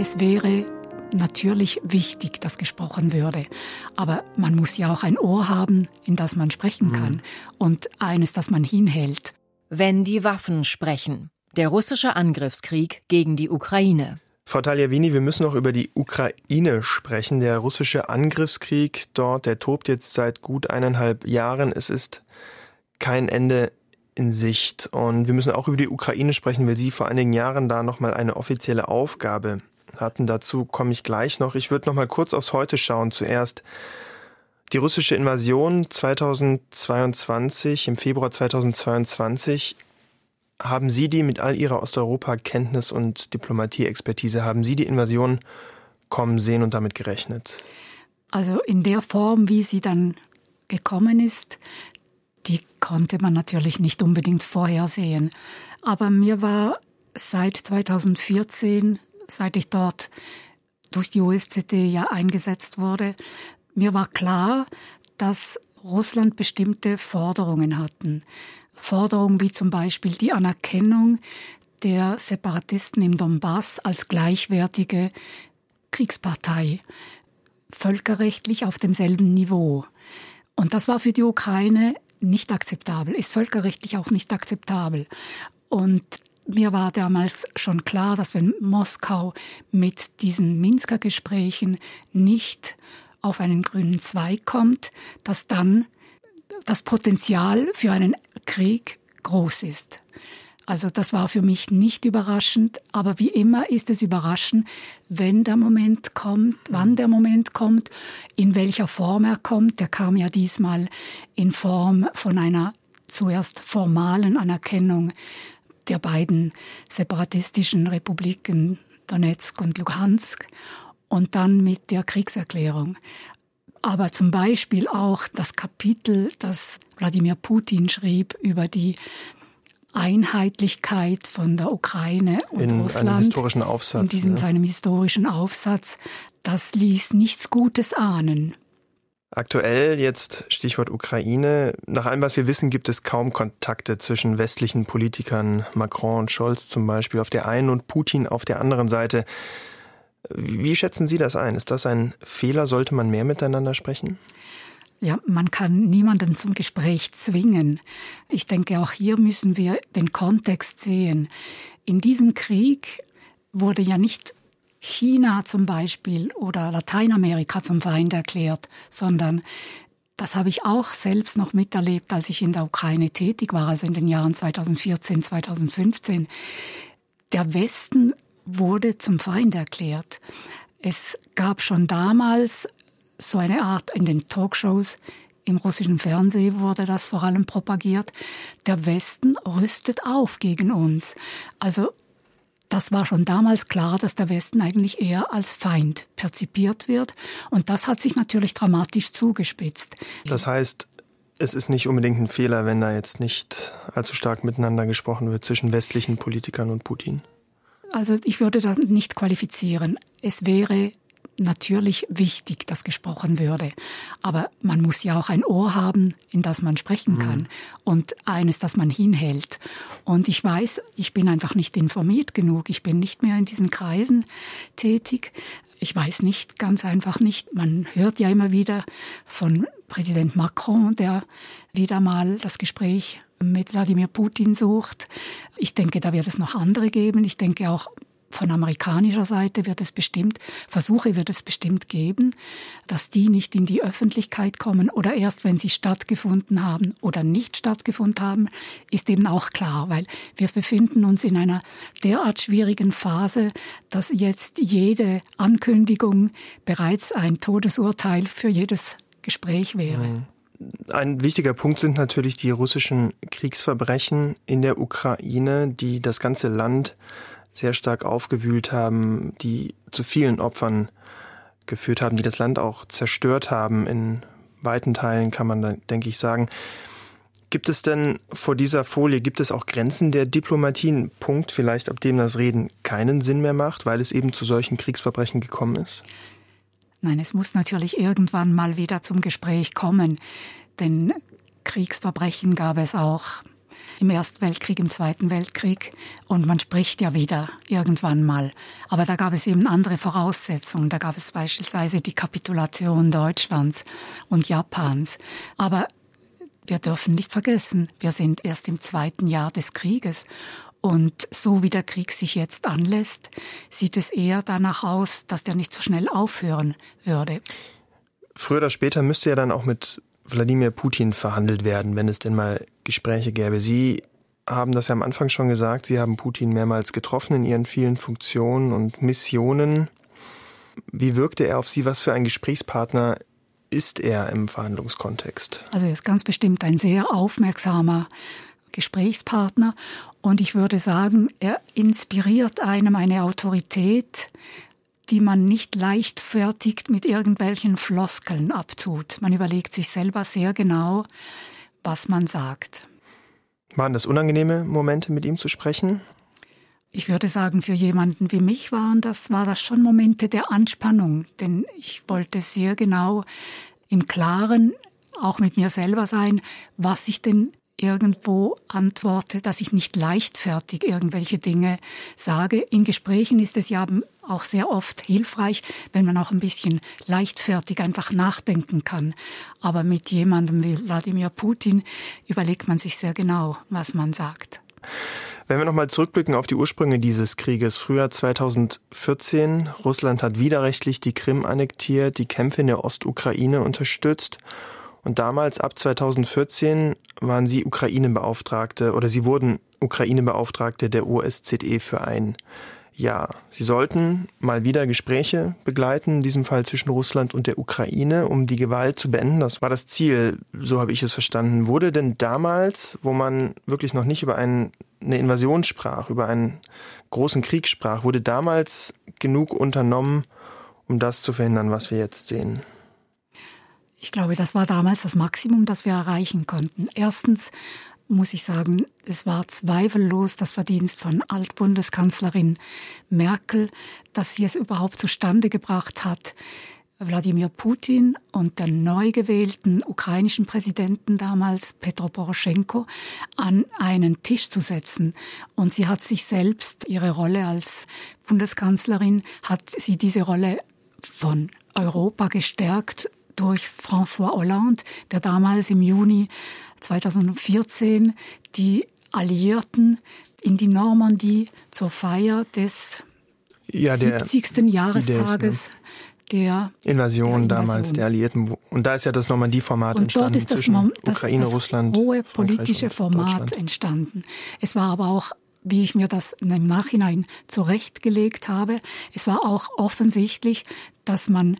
Es wäre natürlich wichtig, dass gesprochen würde. Aber man muss ja auch ein Ohr haben, in das man sprechen mhm. kann und eines, das man hinhält. Wenn die Waffen sprechen. Der russische Angriffskrieg gegen die Ukraine. Frau Tagliavini, wir müssen noch über die Ukraine sprechen. Der russische Angriffskrieg dort, der tobt jetzt seit gut eineinhalb Jahren. Es ist kein Ende in Sicht. Und wir müssen auch über die Ukraine sprechen, weil Sie vor einigen Jahren da nochmal eine offizielle Aufgabe hatten. Dazu komme ich gleich noch. Ich würde noch mal kurz aufs Heute schauen. Zuerst die russische Invasion 2022, im Februar 2022. Haben Sie die mit all Ihrer Osteuropa-Kenntnis und Diplomatie-Expertise, haben Sie die Invasion kommen sehen und damit gerechnet? Also in der Form, wie sie dann gekommen ist, die konnte man natürlich nicht unbedingt vorhersehen. Aber mir war seit 2014, seit ich dort durch die OSZE ja eingesetzt wurde, mir war klar, dass Russland bestimmte Forderungen hatten. Forderungen wie zum Beispiel die Anerkennung der Separatisten im Donbass als gleichwertige Kriegspartei, völkerrechtlich auf demselben Niveau. Und das war für die Ukraine nicht akzeptabel, ist völkerrechtlich auch nicht akzeptabel. Und mir war damals schon klar, dass wenn Moskau mit diesen Minsker Gesprächen nicht auf einen grünen Zweig kommt, dass dann das Potenzial für einen Krieg groß ist. Also das war für mich nicht überraschend, aber wie immer ist es überraschend, wenn der Moment kommt, wann der Moment kommt, in welcher Form er kommt. Der kam ja diesmal in Form von einer zuerst formalen Anerkennung der beiden separatistischen Republiken Donetsk und Luhansk und dann mit der Kriegserklärung. Aber zum Beispiel auch das Kapitel, das Wladimir Putin schrieb über die Einheitlichkeit von der Ukraine und in Russland. Einem historischen Aufsatz, in diesem ja. seinem historischen Aufsatz, das ließ nichts Gutes ahnen. Aktuell jetzt Stichwort Ukraine. Nach allem, was wir wissen, gibt es kaum Kontakte zwischen westlichen Politikern, Macron und Scholz zum Beispiel auf der einen und Putin auf der anderen Seite. Wie schätzen Sie das ein? Ist das ein Fehler? Sollte man mehr miteinander sprechen? Ja, man kann niemanden zum Gespräch zwingen. Ich denke, auch hier müssen wir den Kontext sehen. In diesem Krieg wurde ja nicht China zum Beispiel oder Lateinamerika zum Feind erklärt, sondern das habe ich auch selbst noch miterlebt, als ich in der Ukraine tätig war, also in den Jahren 2014, 2015. Der Westen wurde zum Feind erklärt. Es gab schon damals so eine Art in den Talkshows im russischen Fernsehen wurde das vor allem propagiert. Der Westen rüstet auf gegen uns. Also das war schon damals klar, dass der Westen eigentlich eher als Feind perzipiert wird. Und das hat sich natürlich dramatisch zugespitzt. Das heißt, es ist nicht unbedingt ein Fehler, wenn da jetzt nicht allzu stark miteinander gesprochen wird zwischen westlichen Politikern und Putin. Also ich würde das nicht qualifizieren. Es wäre natürlich wichtig, dass gesprochen würde. Aber man muss ja auch ein Ohr haben, in das man sprechen kann mhm. und eines, das man hinhält. Und ich weiß, ich bin einfach nicht informiert genug. Ich bin nicht mehr in diesen Kreisen tätig. Ich weiß nicht, ganz einfach nicht. Man hört ja immer wieder von Präsident Macron, der wieder mal das Gespräch mit Wladimir Putin sucht. Ich denke, da wird es noch andere geben. Ich denke auch, von amerikanischer Seite wird es bestimmt, Versuche wird es bestimmt geben, dass die nicht in die Öffentlichkeit kommen oder erst wenn sie stattgefunden haben oder nicht stattgefunden haben, ist eben auch klar, weil wir befinden uns in einer derart schwierigen Phase, dass jetzt jede Ankündigung bereits ein Todesurteil für jedes Gespräch wäre. Mhm. Ein wichtiger Punkt sind natürlich die russischen Kriegsverbrechen in der Ukraine, die das ganze Land sehr stark aufgewühlt haben, die zu vielen Opfern geführt haben, die das Land auch zerstört haben. In weiten Teilen kann man, dann, denke ich, sagen. Gibt es denn vor dieser Folie, gibt es auch Grenzen der Diplomatie, einen Punkt vielleicht, ab dem das Reden keinen Sinn mehr macht, weil es eben zu solchen Kriegsverbrechen gekommen ist? Nein, es muss natürlich irgendwann mal wieder zum Gespräch kommen, denn Kriegsverbrechen gab es auch im Ersten Weltkrieg, im Zweiten Weltkrieg. Und man spricht ja wieder irgendwann mal. Aber da gab es eben andere Voraussetzungen. Da gab es beispielsweise die Kapitulation Deutschlands und Japans. Aber wir dürfen nicht vergessen, wir sind erst im zweiten Jahr des Krieges. Und so wie der Krieg sich jetzt anlässt, sieht es eher danach aus, dass der nicht so schnell aufhören würde. Früher oder später müsste ja dann auch mit Wladimir Putin verhandelt werden, wenn es denn mal Gespräche gäbe. Sie haben das ja am Anfang schon gesagt, Sie haben Putin mehrmals getroffen in Ihren vielen Funktionen und Missionen. Wie wirkte er auf Sie? Was für ein Gesprächspartner ist er im Verhandlungskontext? Also er ist ganz bestimmt ein sehr aufmerksamer Gesprächspartner und ich würde sagen, er inspiriert einem eine Autorität, die man nicht leichtfertig mit irgendwelchen Floskeln abtut. Man überlegt sich selber sehr genau, was man sagt. Waren das unangenehme Momente, mit ihm zu sprechen? Ich würde sagen, für jemanden wie mich waren das, war das schon Momente der Anspannung, denn ich wollte sehr genau im Klaren auch mit mir selber sein, was ich denn irgendwo antworte, dass ich nicht leichtfertig irgendwelche Dinge sage. In Gesprächen ist es ja auch sehr oft hilfreich, wenn man auch ein bisschen leichtfertig einfach nachdenken kann. Aber mit jemandem wie Wladimir Putin überlegt man sich sehr genau, was man sagt. Wenn wir nochmal zurückblicken auf die Ursprünge dieses Krieges, Frühjahr 2014, Russland hat widerrechtlich die Krim annektiert, die Kämpfe in der Ostukraine unterstützt. Und damals, ab 2014, waren Sie Ukraine-Beauftragte oder Sie wurden Ukraine-Beauftragte der OSZE für ein Jahr. Sie sollten mal wieder Gespräche begleiten, in diesem Fall zwischen Russland und der Ukraine, um die Gewalt zu beenden. Das war das Ziel, so habe ich es verstanden. Wurde denn damals, wo man wirklich noch nicht über einen eine Invasion sprach, über einen großen Krieg sprach, wurde damals genug unternommen, um das zu verhindern, was wir jetzt sehen? Ich glaube, das war damals das Maximum, das wir erreichen konnten. Erstens muss ich sagen, es war zweifellos das Verdienst von Altbundeskanzlerin Merkel, dass sie es überhaupt zustande gebracht hat, Wladimir Putin und den neu gewählten ukrainischen Präsidenten damals, Petro Poroschenko, an einen Tisch zu setzen. Und sie hat sich selbst, ihre Rolle als Bundeskanzlerin, hat sie diese Rolle von Europa gestärkt durch François Hollande, der damals im Juni 2014 die Alliierten in die Normandie zur Feier des ja, der, 70. Jahrestages der Invasion, der damals der Alliierten. Und da ist ja das Normandie-Format entstanden dort ist das zwischen das, Ukraine, das Russland, hohe politische Format entstanden. Es war aber auch wie ich mir das im Nachhinein zurechtgelegt habe. Es war auch offensichtlich, dass man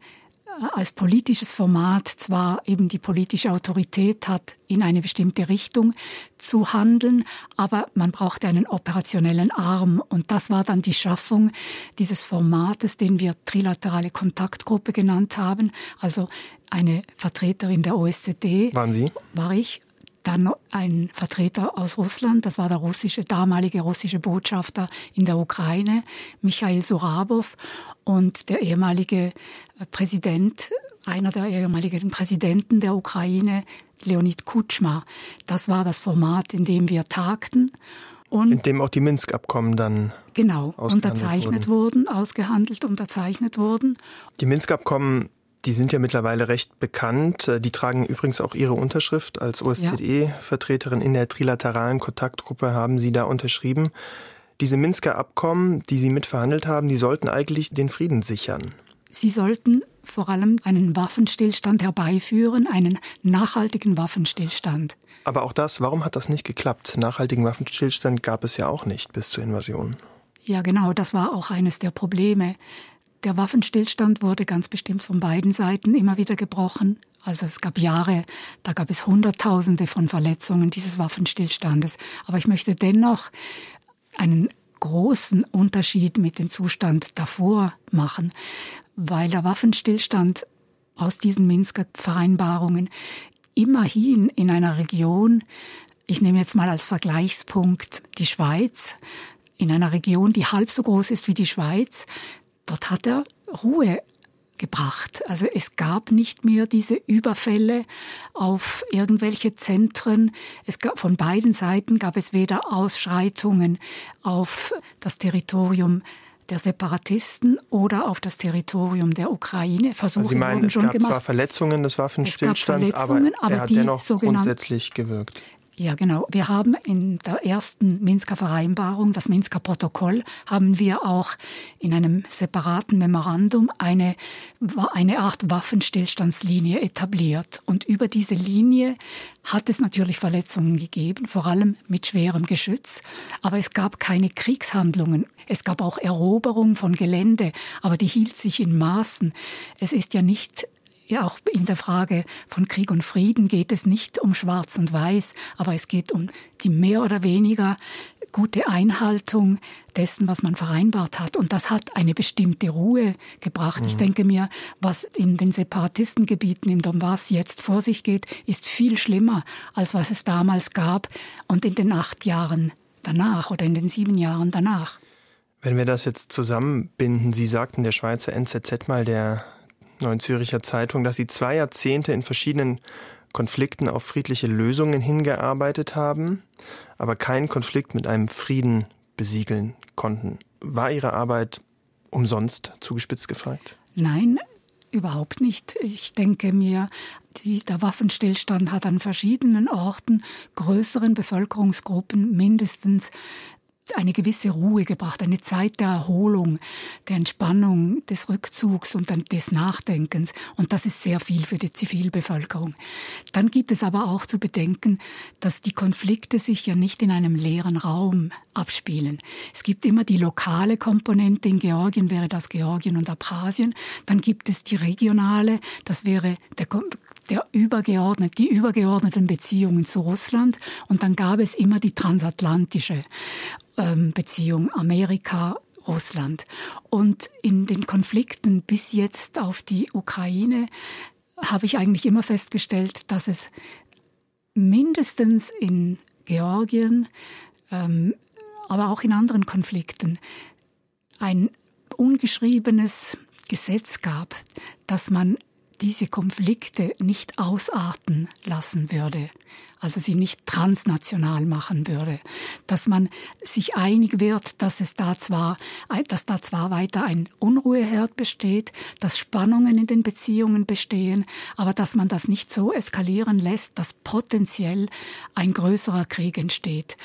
als politisches Format zwar eben die politische Autorität hat, in eine bestimmte Richtung zu handeln, aber man brauchte einen operationellen Arm. Und das war dann die Schaffung dieses Formates, den wir trilaterale Kontaktgruppe genannt haben. Also eine Vertreterin der OSZE. Waren Sie? War ich dann ein Vertreter aus Russland, das war der russische, damalige russische Botschafter in der Ukraine, Michail Surabov, und der ehemalige Präsident, einer der ehemaligen Präsidenten der Ukraine, Leonid Kutschma. Das war das Format, in dem wir tagten. Und in dem auch die Minsk-Abkommen dann genau unterzeichnet wurden. wurden, ausgehandelt, unterzeichnet wurden. Die Minsk-Abkommen die sind ja mittlerweile recht bekannt. Äh, die tragen übrigens auch Ihre Unterschrift als OSZE-Vertreterin in der trilateralen Kontaktgruppe haben Sie da unterschrieben. Diese Minsker Abkommen, die Sie mitverhandelt haben, die sollten eigentlich den Frieden sichern. Sie sollten vor allem einen Waffenstillstand herbeiführen, einen nachhaltigen Waffenstillstand. Aber auch das, warum hat das nicht geklappt? Nachhaltigen Waffenstillstand gab es ja auch nicht bis zur Invasion. Ja, genau, das war auch eines der Probleme. Der Waffenstillstand wurde ganz bestimmt von beiden Seiten immer wieder gebrochen. Also es gab Jahre, da gab es Hunderttausende von Verletzungen dieses Waffenstillstandes. Aber ich möchte dennoch einen großen Unterschied mit dem Zustand davor machen, weil der Waffenstillstand aus diesen Minsker Vereinbarungen immerhin in einer Region, ich nehme jetzt mal als Vergleichspunkt die Schweiz, in einer Region, die halb so groß ist wie die Schweiz, dort hat er Ruhe gebracht. Also es gab nicht mehr diese Überfälle auf irgendwelche Zentren. Es gab, von beiden Seiten gab es weder Ausschreitungen auf das Territorium der Separatisten oder auf das Territorium der Ukraine. Versuche also Sie meinen, es gab gemacht. zwar Verletzungen des Waffenstillstands, aber, aber er hat dennoch grundsätzlich gewirkt. Ja, genau. Wir haben in der ersten Minsker Vereinbarung, das Minsker Protokoll, haben wir auch in einem separaten Memorandum eine, eine Art Waffenstillstandslinie etabliert. Und über diese Linie hat es natürlich Verletzungen gegeben, vor allem mit schwerem Geschütz. Aber es gab keine Kriegshandlungen. Es gab auch Eroberung von Gelände, aber die hielt sich in Maßen. Es ist ja nicht ja, auch in der Frage von Krieg und Frieden geht es nicht um Schwarz und Weiß, aber es geht um die mehr oder weniger gute Einhaltung dessen, was man vereinbart hat. Und das hat eine bestimmte Ruhe gebracht. Mhm. Ich denke mir, was in den Separatistengebieten im Donbass jetzt vor sich geht, ist viel schlimmer, als was es damals gab und in den acht Jahren danach oder in den sieben Jahren danach. Wenn wir das jetzt zusammenbinden, Sie sagten der Schweizer NZZ mal der Neuen Züricher Zeitung, dass Sie zwei Jahrzehnte in verschiedenen Konflikten auf friedliche Lösungen hingearbeitet haben, aber keinen Konflikt mit einem Frieden besiegeln konnten. War Ihre Arbeit umsonst zugespitzt gefragt? Nein, überhaupt nicht. Ich denke mir, die, der Waffenstillstand hat an verschiedenen Orten größeren Bevölkerungsgruppen mindestens eine gewisse Ruhe gebracht, eine Zeit der Erholung, der Entspannung, des Rückzugs und des Nachdenkens. Und das ist sehr viel für die Zivilbevölkerung. Dann gibt es aber auch zu bedenken, dass die Konflikte sich ja nicht in einem leeren Raum abspielen. Es gibt immer die lokale Komponente. In Georgien wäre das Georgien und Abchasien. Dann gibt es die regionale. Das wäre der der übergeordnet, die übergeordneten Beziehungen zu Russland und dann gab es immer die transatlantische ähm, Beziehung Amerika Russland. Und in den Konflikten bis jetzt auf die Ukraine habe ich eigentlich immer festgestellt, dass es mindestens in Georgien, ähm, aber auch in anderen Konflikten ein ungeschriebenes Gesetz gab, dass man diese Konflikte nicht ausarten lassen würde, also sie nicht transnational machen würde, dass man sich einig wird, dass es da zwar, dass da zwar weiter ein Unruheherd besteht, dass Spannungen in den Beziehungen bestehen, aber dass man das nicht so eskalieren lässt, dass potenziell ein größerer Krieg entsteht.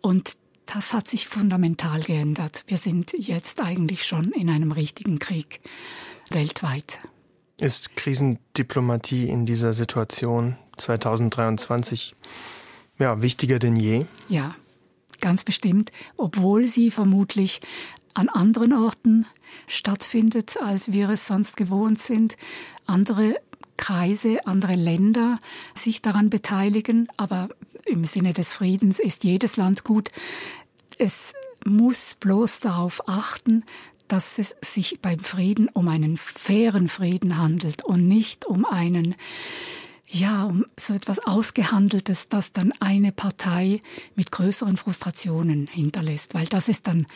Und das hat sich fundamental geändert. Wir sind jetzt eigentlich schon in einem richtigen Krieg weltweit. Ist Krisendiplomatie in dieser Situation 2023 ja, wichtiger denn je? Ja, ganz bestimmt, obwohl sie vermutlich an anderen Orten stattfindet, als wir es sonst gewohnt sind. Andere Kreise, andere Länder sich daran beteiligen, aber im Sinne des Friedens ist jedes Land gut. Es muss bloß darauf achten, dass es sich beim Frieden um einen fairen Frieden handelt und nicht um einen, ja, um so etwas Ausgehandeltes, das dann eine Partei mit größeren Frustrationen hinterlässt, weil das ist dann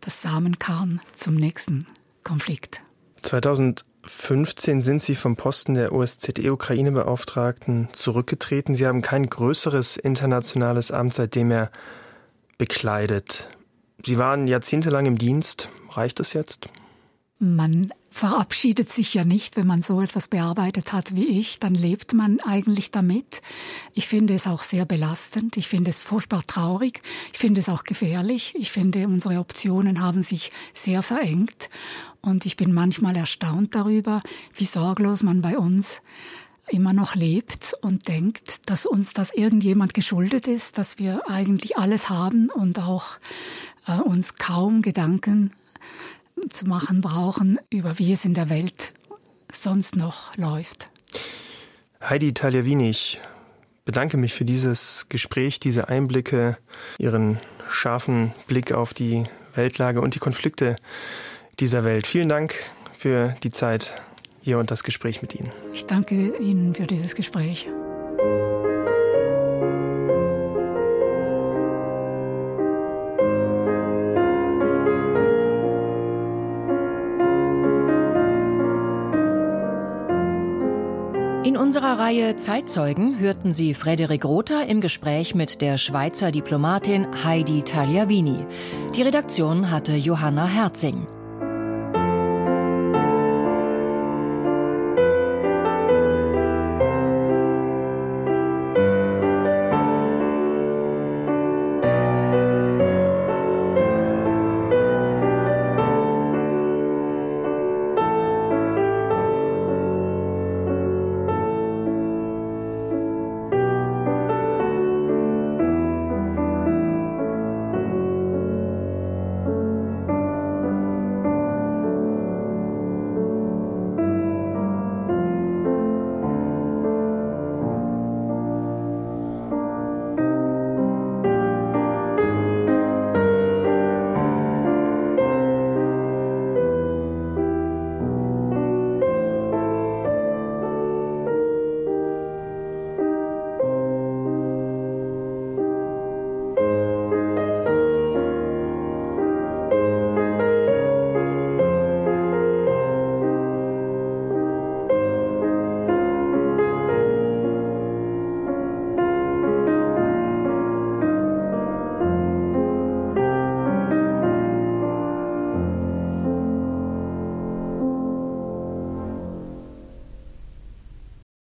das Samenkorn zum nächsten Konflikt. 2015 sind Sie vom Posten der OSZE-Ukraine-Beauftragten zurückgetreten. Sie haben kein größeres internationales Amt seitdem er bekleidet. Sie waren jahrzehntelang im Dienst, Reicht es jetzt? Man verabschiedet sich ja nicht, wenn man so etwas bearbeitet hat wie ich, dann lebt man eigentlich damit. Ich finde es auch sehr belastend, ich finde es furchtbar traurig, ich finde es auch gefährlich, ich finde unsere Optionen haben sich sehr verengt. Und ich bin manchmal erstaunt darüber, wie sorglos man bei uns immer noch lebt und denkt, dass uns das irgendjemand geschuldet ist, dass wir eigentlich alles haben und auch äh, uns kaum Gedanken zu machen brauchen, über wie es in der Welt sonst noch läuft. Heidi Tagliavini, ich bedanke mich für dieses Gespräch, diese Einblicke, Ihren scharfen Blick auf die Weltlage und die Konflikte dieser Welt. Vielen Dank für die Zeit hier und das Gespräch mit Ihnen. Ich danke Ihnen für dieses Gespräch. Unserer Reihe Zeitzeugen hörten Sie Frederik Rother im Gespräch mit der Schweizer Diplomatin Heidi Tagliavini. Die Redaktion hatte Johanna Herzing.